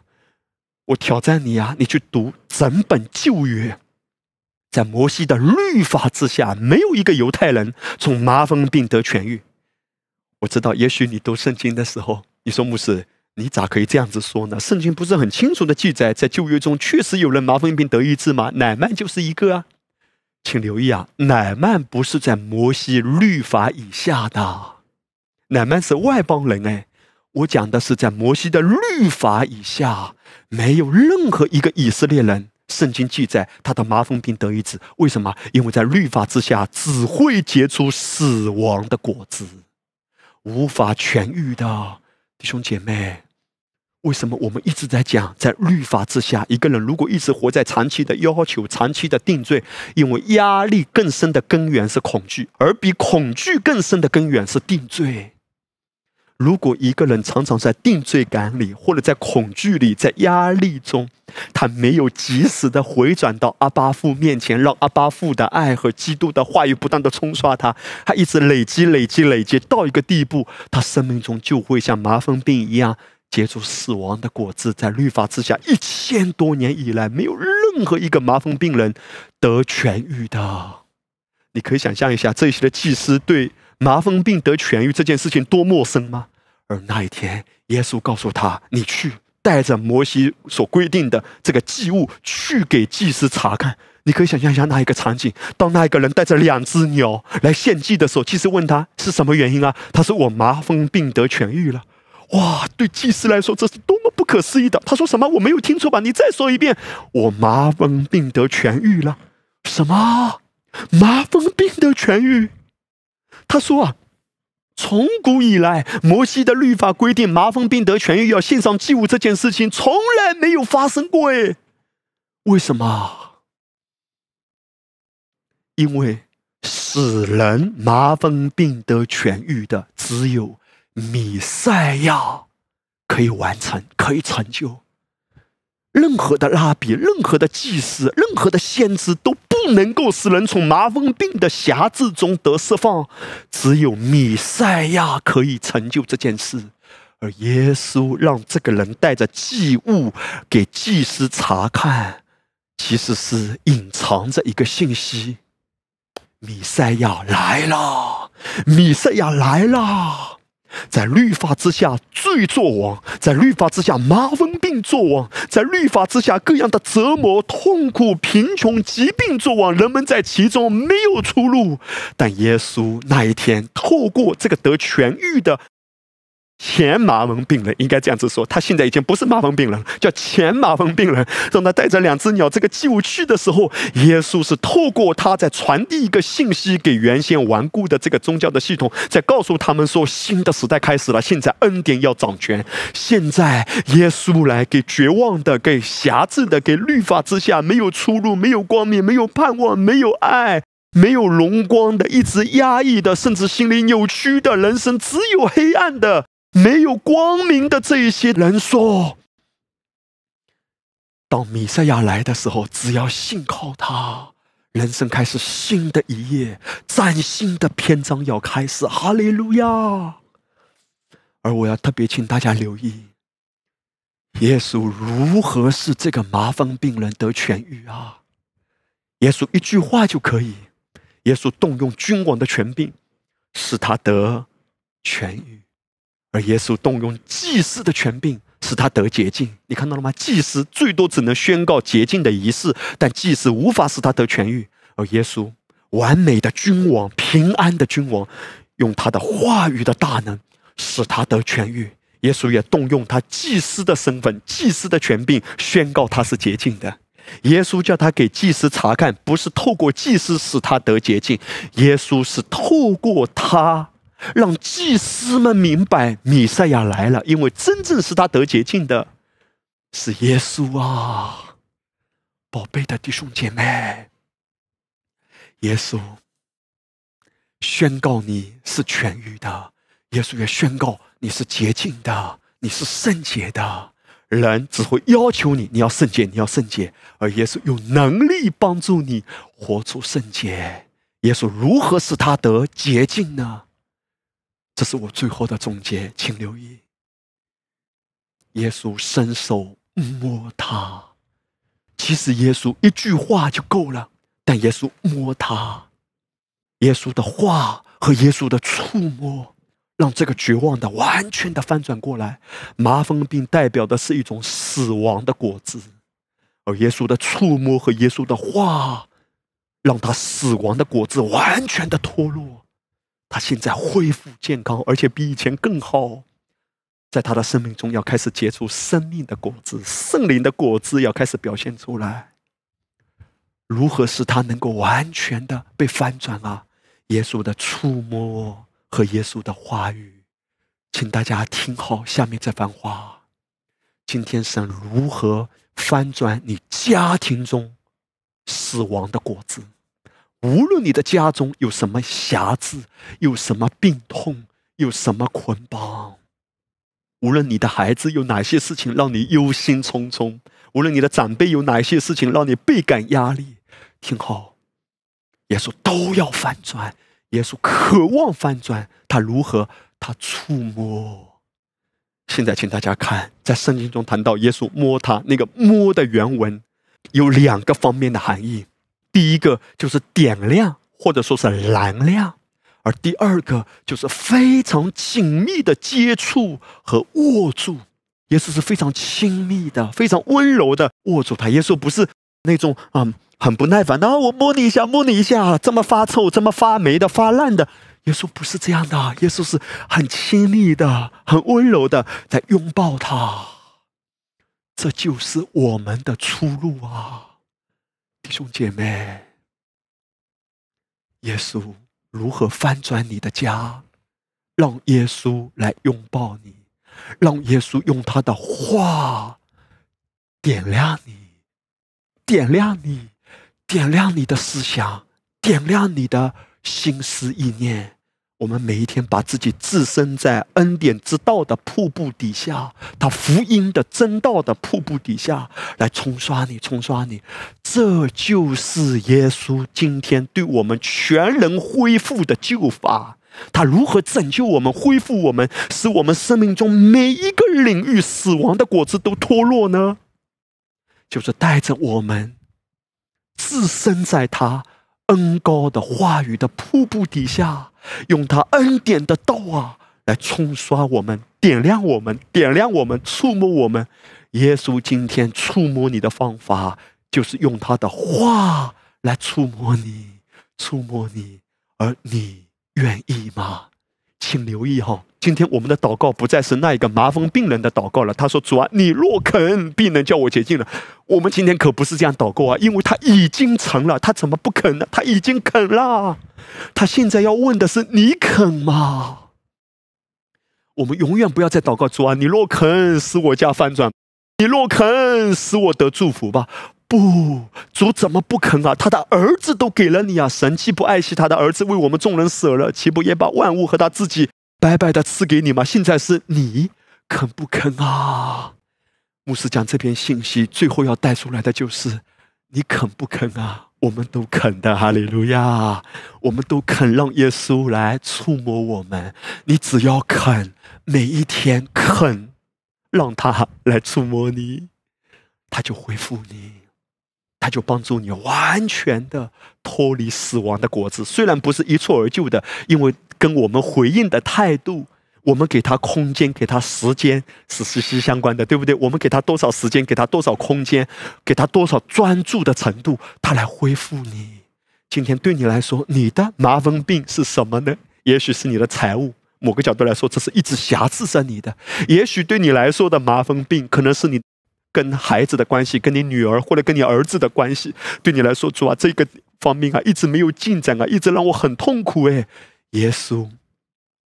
我挑战你啊，你去读整本旧约，在摩西的律法之下，没有一个犹太人从麻风病得痊愈。我知道，也许你读圣经的时候，你说牧师，你咋可以这样子说呢？圣经不是很清楚的记载，在旧约中确实有人麻风病得医治吗？乃曼就是一个啊。请留意啊，乃曼不是在摩西律法以下的，乃曼是外邦人哎。我讲的是在摩西的律法以下，没有任何一个以色列人，圣经记载他的麻风病得医治。为什么？因为在律法之下，只会结出死亡的果子，无法痊愈的弟兄姐妹。为什么我们一直在讲，在律法之下，一个人如果一直活在长期的要求、长期的定罪，因为压力更深的根源是恐惧，而比恐惧更深的根源是定罪。如果一个人常常在定罪感里，或者在恐惧里、在压力中，他没有及时的回转到阿巴父面前，让阿巴父的爱和基督的话语不断的冲刷他，他一直累积、累积、累积到一个地步，他生命中就会像麻风病一样。结出死亡的果子，在律法之下，一千多年以来，没有任何一个麻风病人得痊愈的。你可以想象一下，这些的祭司对麻风病得痊愈这件事情多陌生吗？而那一天，耶稣告诉他：“你去带着摩西所规定的这个祭物去给祭司查看。”你可以想象一下那一个场景：当那一个人带着两只鸟来献祭的时候，祭司问他是什么原因啊？他说：“我麻风病得痊愈了。”哇，对祭司来说，这是多么不可思议的！他说什么？我没有听错吧？你再说一遍。我麻风病得痊愈了。什么？麻风病得痊愈？他说啊，从古以来，摩西的律法规定，麻风病得痊愈要献上祭物这件事情从来没有发生过。哎，为什么？因为。使人麻风病得痊愈的，只有弥赛亚可以完成，可以成就。任何的拉比，任何的祭司，任何的先知都不能够使人从麻风病的辖制中得释放，只有弥赛亚可以成就这件事。而耶稣让这个人带着祭物给祭司查看，其实是隐藏着一个信息：弥赛亚来了，弥赛亚来了。在律法之下，罪作王；在律法之下，麻风病作王；在律法之下，各样的折磨、痛苦、贫穷、疾病作王。人们在其中没有出路，但耶稣那一天透过这个得痊愈的。前麻风病人应该这样子说，他现在已经不是麻风病人，叫前麻风病人。让他带着两只鸟这个祭物去的时候，耶稣是透过他在传递一个信息给原先顽固的这个宗教的系统，在告诉他们说，新的时代开始了，现在恩典要掌权。现在耶稣来给绝望的、给狭制的、给律法之下没有出路、没有光明、没有盼望、没有爱、没有荣光的、一直压抑的，甚至心理扭曲的人生，只有黑暗的。没有光明的这些人说：“当弥赛亚来的时候，只要信靠他，人生开始新的一页，崭新的篇章要开始。”哈利路亚！而我要特别请大家留意，耶稣如何使这个麻风病人得痊愈啊？耶稣一句话就可以，耶稣动用君王的权柄，使他得痊愈。而耶稣动用祭司的权柄，使他得洁净。你看到了吗？祭司最多只能宣告洁净的仪式，但祭司无法使他得痊愈。而耶稣，完美的君王，平安的君王，用他的话语的大能，使他得痊愈。耶稣也动用他祭司的身份、祭司的权柄，宣告他是洁净的。耶稣叫他给祭司查看，不是透过祭司使他得洁净，耶稣是透过他。让祭司们明白，弥赛亚来了，因为真正使他得洁净的，是耶稣啊！宝贝的弟兄姐妹，耶稣宣告你是痊愈的，耶稣也宣告你是洁净的，你是圣洁的。人只会要求你，你要圣洁，你要圣洁，而耶稣有能力帮助你活出圣洁。耶稣如何使他得洁净呢？这是我最后的总结，请留意。耶稣伸手摸他，其实耶稣一句话就够了，但耶稣摸他，耶稣的话和耶稣的触摸，让这个绝望的完全的翻转过来。麻风病代表的是一种死亡的果子，而耶稣的触摸和耶稣的话，让他死亡的果子完全的脱落。他现在恢复健康，而且比以前更好。在他的生命中，要开始结出生命的果子，圣灵的果子要开始表现出来。如何使他能够完全的被翻转啊？耶稣的触摸和耶稣的话语，请大家听好下面这番话。今天神如何翻转你家庭中死亡的果子？无论你的家中有什么瑕疵，有什么病痛，有什么捆绑，无论你的孩子有哪些事情让你忧心忡忡，无论你的长辈有哪些事情让你倍感压力，听好，耶稣都要翻转。耶稣渴望翻转，他如何？他触摸。现在，请大家看，在圣经中谈到耶稣摸他那个摸的原文，有两个方面的含义。第一个就是点亮，或者说是燃亮；而第二个就是非常紧密的接触和握住。耶稣是非常亲密的、非常温柔的握住他。耶稣不是那种啊很不耐烦，然后我摸你一下、摸你一下，这么发臭、这么发霉的、发烂的。耶稣不是这样的，耶稣是很亲密的、很温柔的在拥抱他。这就是我们的出路啊！弟兄姐妹，耶稣如何翻转你的家？让耶稣来拥抱你，让耶稣用他的话点亮你，点亮你，点亮你的思想，点亮你的心思意念。我们每一天把自己置身在恩典之道的瀑布底下，他福音的真道的瀑布底下来冲刷你，冲刷你。这就是耶稣今天对我们全人恢复的救法。他如何拯救我们、恢复我们，使我们生命中每一个领域死亡的果子都脱落呢？就是带着我们置身在他恩高的话语的瀑布底下。用他恩典的道啊，来冲刷我们，点亮我们，点亮我们，触摸我们。耶稣今天触摸你的方法，就是用他的话来触摸你，触摸你，而你愿意吗？请留意哈，今天我们的祷告不再是那一个麻风病人的祷告了。他说：“主啊，你若肯，必能叫我洁净了。”我们今天可不是这样祷告啊，因为他已经成了，他怎么不肯呢？他已经肯了。他现在要问的是：你肯吗？我们永远不要再祷告主啊！你若肯使我家翻转，你若肯使我得祝福吧。不，主怎么不肯啊？他的儿子都给了你啊！神既不爱惜他的儿子，为我们众人舍了，岂不也把万物和他自己白白的赐给你吗？现在是你肯不肯啊？牧师讲这篇信息，最后要带出来的就是你肯不肯啊？我们都肯的，哈利路亚！我们都肯让耶稣来触摸我们。你只要肯，每一天肯，让他来触摸你，他就恢复你，他就帮助你完全的脱离死亡的果子。虽然不是一蹴而就的，因为跟我们回应的态度。我们给他空间，给他时间是息息相关的，对不对？我们给他多少时间，给他多少空间，给他多少专注的程度，他来恢复你。今天对你来说，你的麻风病是什么呢？也许是你的财务，某个角度来说，这是一直辖制着你的。也许对你来说的麻风病，可能是你跟孩子的关系，跟你女儿或者跟你儿子的关系。对你来说，主啊，这个方面啊，一直没有进展啊，一直让我很痛苦。哎，耶稣。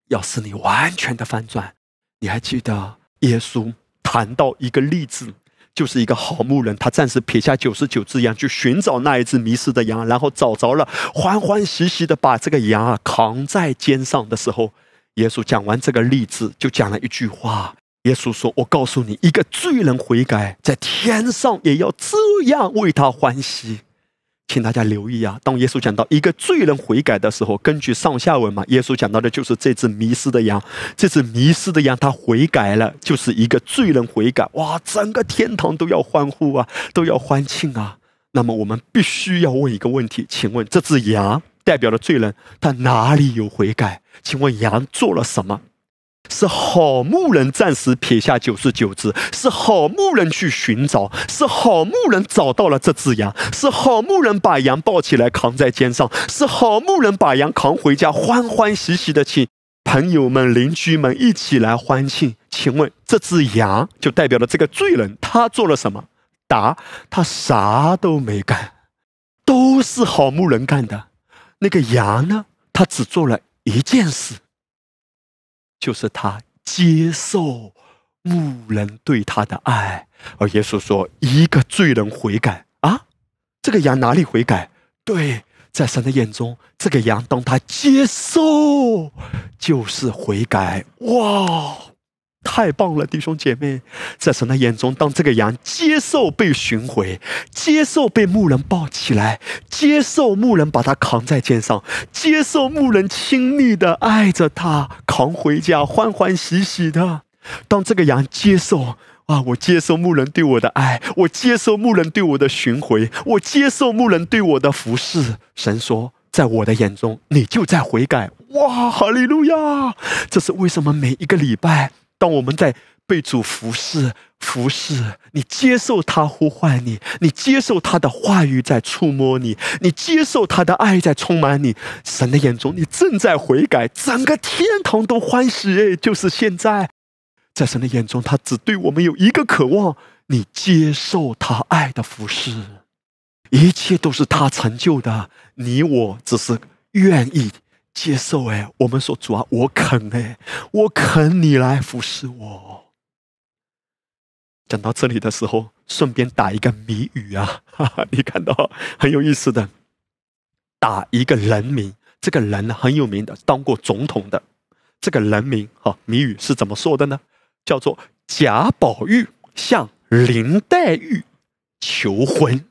要是你完全的翻转，你还记得耶稣谈到一个例子，就是一个好牧人，他暂时撇下九十九只羊去寻找那一只迷失的羊，然后找着了，欢欢喜喜的把这个羊啊扛在肩上的时候，耶稣讲完这个例子，就讲了一句话。耶稣说：“我告诉你，一个罪人悔改，在天上也要这样为他欢喜。”请大家留意啊！当耶稣讲到一个罪人悔改的时候，根据上下文嘛，耶稣讲到的就是这只迷失的羊。这只迷失的羊，它悔改了，就是一个罪人悔改。哇，整个天堂都要欢呼啊，都要欢庆啊！那么我们必须要问一个问题：请问这只羊代表的罪人，他哪里有悔改？请问羊做了什么？是好牧人暂时撇下九十九只，是好牧人去寻找，是好牧人找到了这只羊，是好牧人把羊抱起来扛在肩上，是好牧人把羊扛回家，欢欢喜喜的请朋友们、邻居们一起来欢庆。请问这只羊就代表了这个罪人，他做了什么？答：他啥都没干，都是好牧人干的。那个羊呢？他只做了一件事。就是他接受牧人对他的爱，而耶稣说：“一个罪人悔改啊，这个羊哪里悔改？对，在神的眼中，这个羊当他接受，就是悔改。哇！”太棒了，弟兄姐妹，在神的眼中，当这个羊接受被寻回，接受被牧人抱起来，接受牧人把他扛在肩上，接受牧人亲密的爱着他，扛回家，欢欢喜喜的。当这个羊接受啊，我接受牧人对我的爱，我接受牧人对我的寻回，我接受牧人对我的服侍。神说，在我的眼中，你就在悔改。哇，哈利路亚！这是为什么？每一个礼拜。当我们在被主服侍、服侍，你接受他呼唤你，你接受他的话语在触摸你，你接受他的爱在充满你。神的眼中，你正在悔改，整个天堂都欢喜。哎，就是现在，在神的眼中，他只对我们有一个渴望：你接受他爱的服侍，一切都是他成就的，你我只是愿意。接受哎，我们说主啊，我肯哎，我肯你来服侍我。讲到这里的时候，顺便打一个谜语啊，哈哈，你看到很有意思的，打一个人名，这个人很有名的，当过总统的。这个人名哈谜语是怎么说的呢？叫做贾宝玉向林黛玉求婚。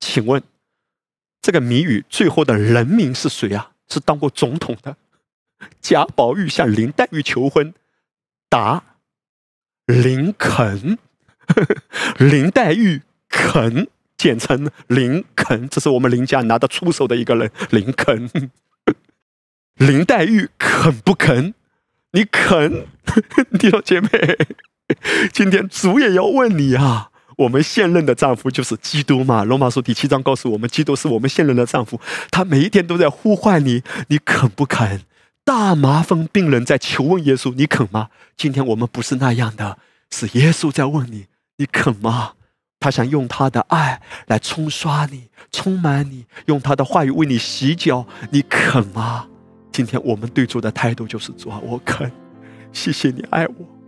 请问这个谜语最后的人名是谁啊？是当过总统的贾宝玉向林黛玉求婚。答：林肯。林黛玉肯，简称林肯，这是我们林家拿得出手的一个人。林肯，林黛玉肯不肯？你肯？弟兄姐妹，今天主也要问你啊！我们现任的丈夫就是基督嘛？罗马书第七章告诉我们，基督是我们现任的丈夫，他每一天都在呼唤你，你肯不肯？大麻风病人在求问耶稣，你肯吗？今天我们不是那样的，是耶稣在问你。你肯吗？他想用他的爱来冲刷你，充满你，用他的话语为你洗脚。你肯吗？今天我们对主的态度就是主啊，我肯，谢谢你爱我，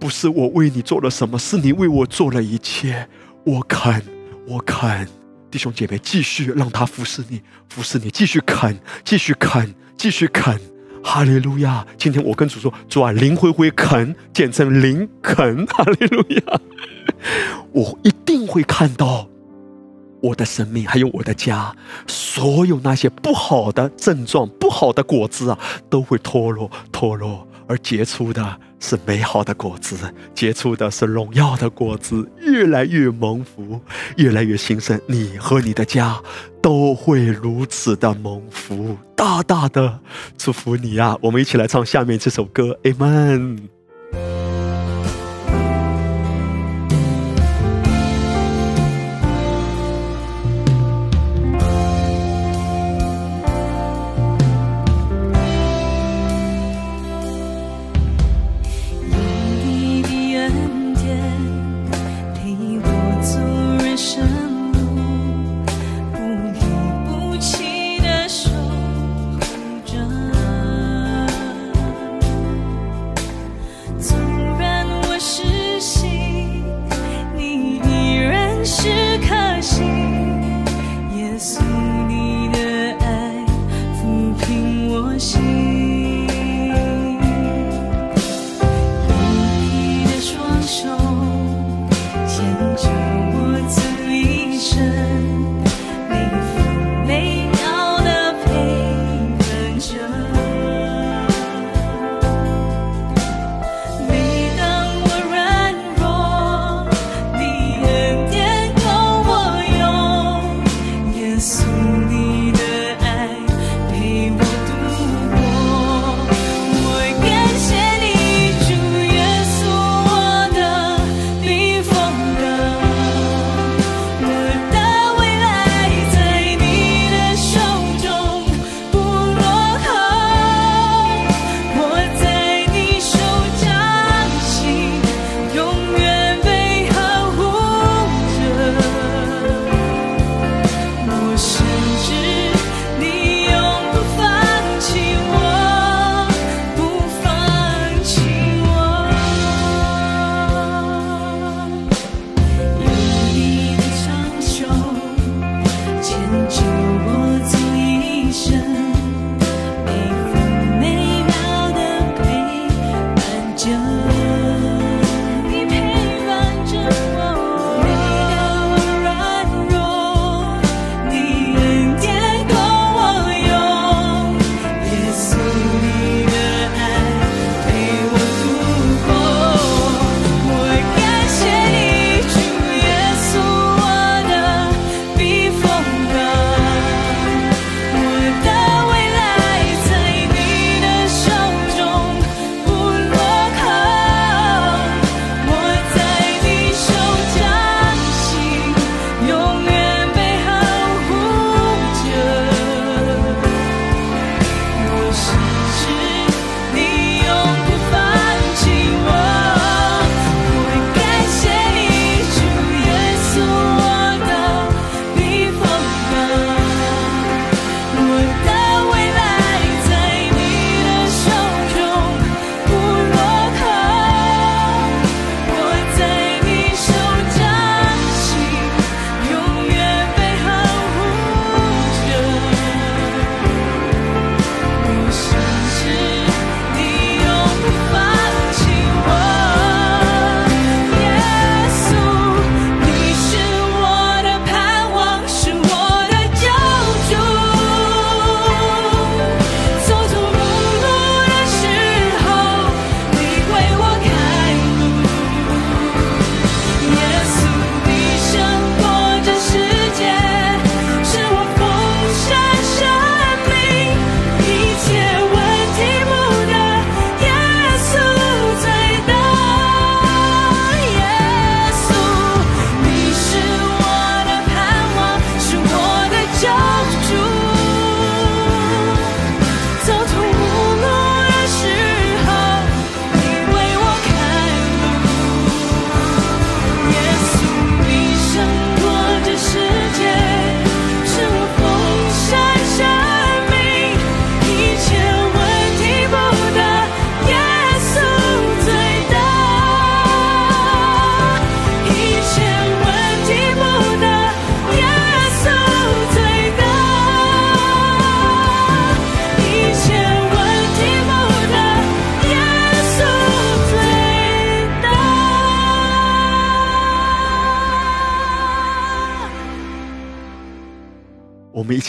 不是我为你做了什么，是你为我做了一切。我肯，我肯，弟兄姐妹，继续让他服侍你，服侍你，继续肯，继续肯，继续肯。哈利路亚！今天我跟主说，主啊，林灰灰肯，简称林肯。哈利路亚！我一定会看到我的生命，还有我的家，所有那些不好的症状、不好的果子啊，都会脱落、脱落，而结出的是美好的果子，结出的是荣耀的果子，越来越蒙福，越来越兴盛。你和你的家都会如此的蒙福，大大的祝福你啊！我们一起来唱下面这首歌，Amen。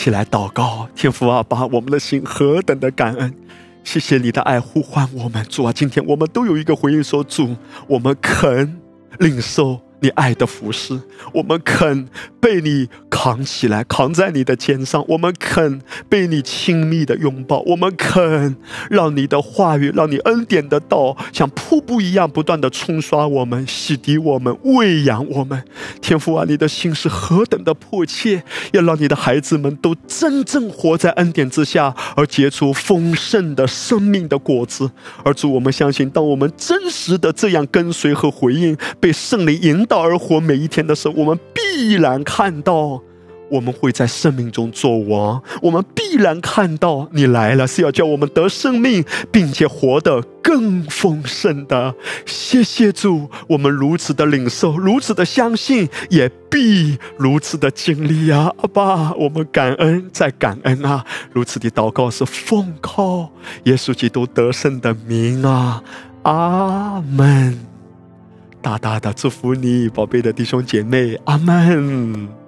起来祷告，天父阿爸我们的心何等的感恩，谢谢你的爱呼唤我们，主啊，今天我们都有一个回应，说主，我们肯领受。你爱的服饰，我们肯被你扛起来，扛在你的肩上；我们肯被你亲密的拥抱；我们肯让你的话语，让你恩典的道，像瀑布一样不断的冲刷我们、洗涤我们、喂养我们。天父啊，你的心是何等的迫切，要让你的孩子们都真正活在恩典之下，而结出丰盛的生命的果子。而主，我们相信，当我们真实的这样跟随和回应，被圣灵引。道而活每一天的时候，我们必然看到，我们会在生命中做王。我们必然看到你来了，是要叫我们得生命，并且活得更丰盛的。谢谢主，我们如此的领受，如此的相信，也必如此的经历啊！阿爸，我们感恩，在感恩啊！如此的祷告是奉靠耶稣基督得胜的名啊！阿门。大大的祝福你，宝贝的弟兄姐妹，阿门。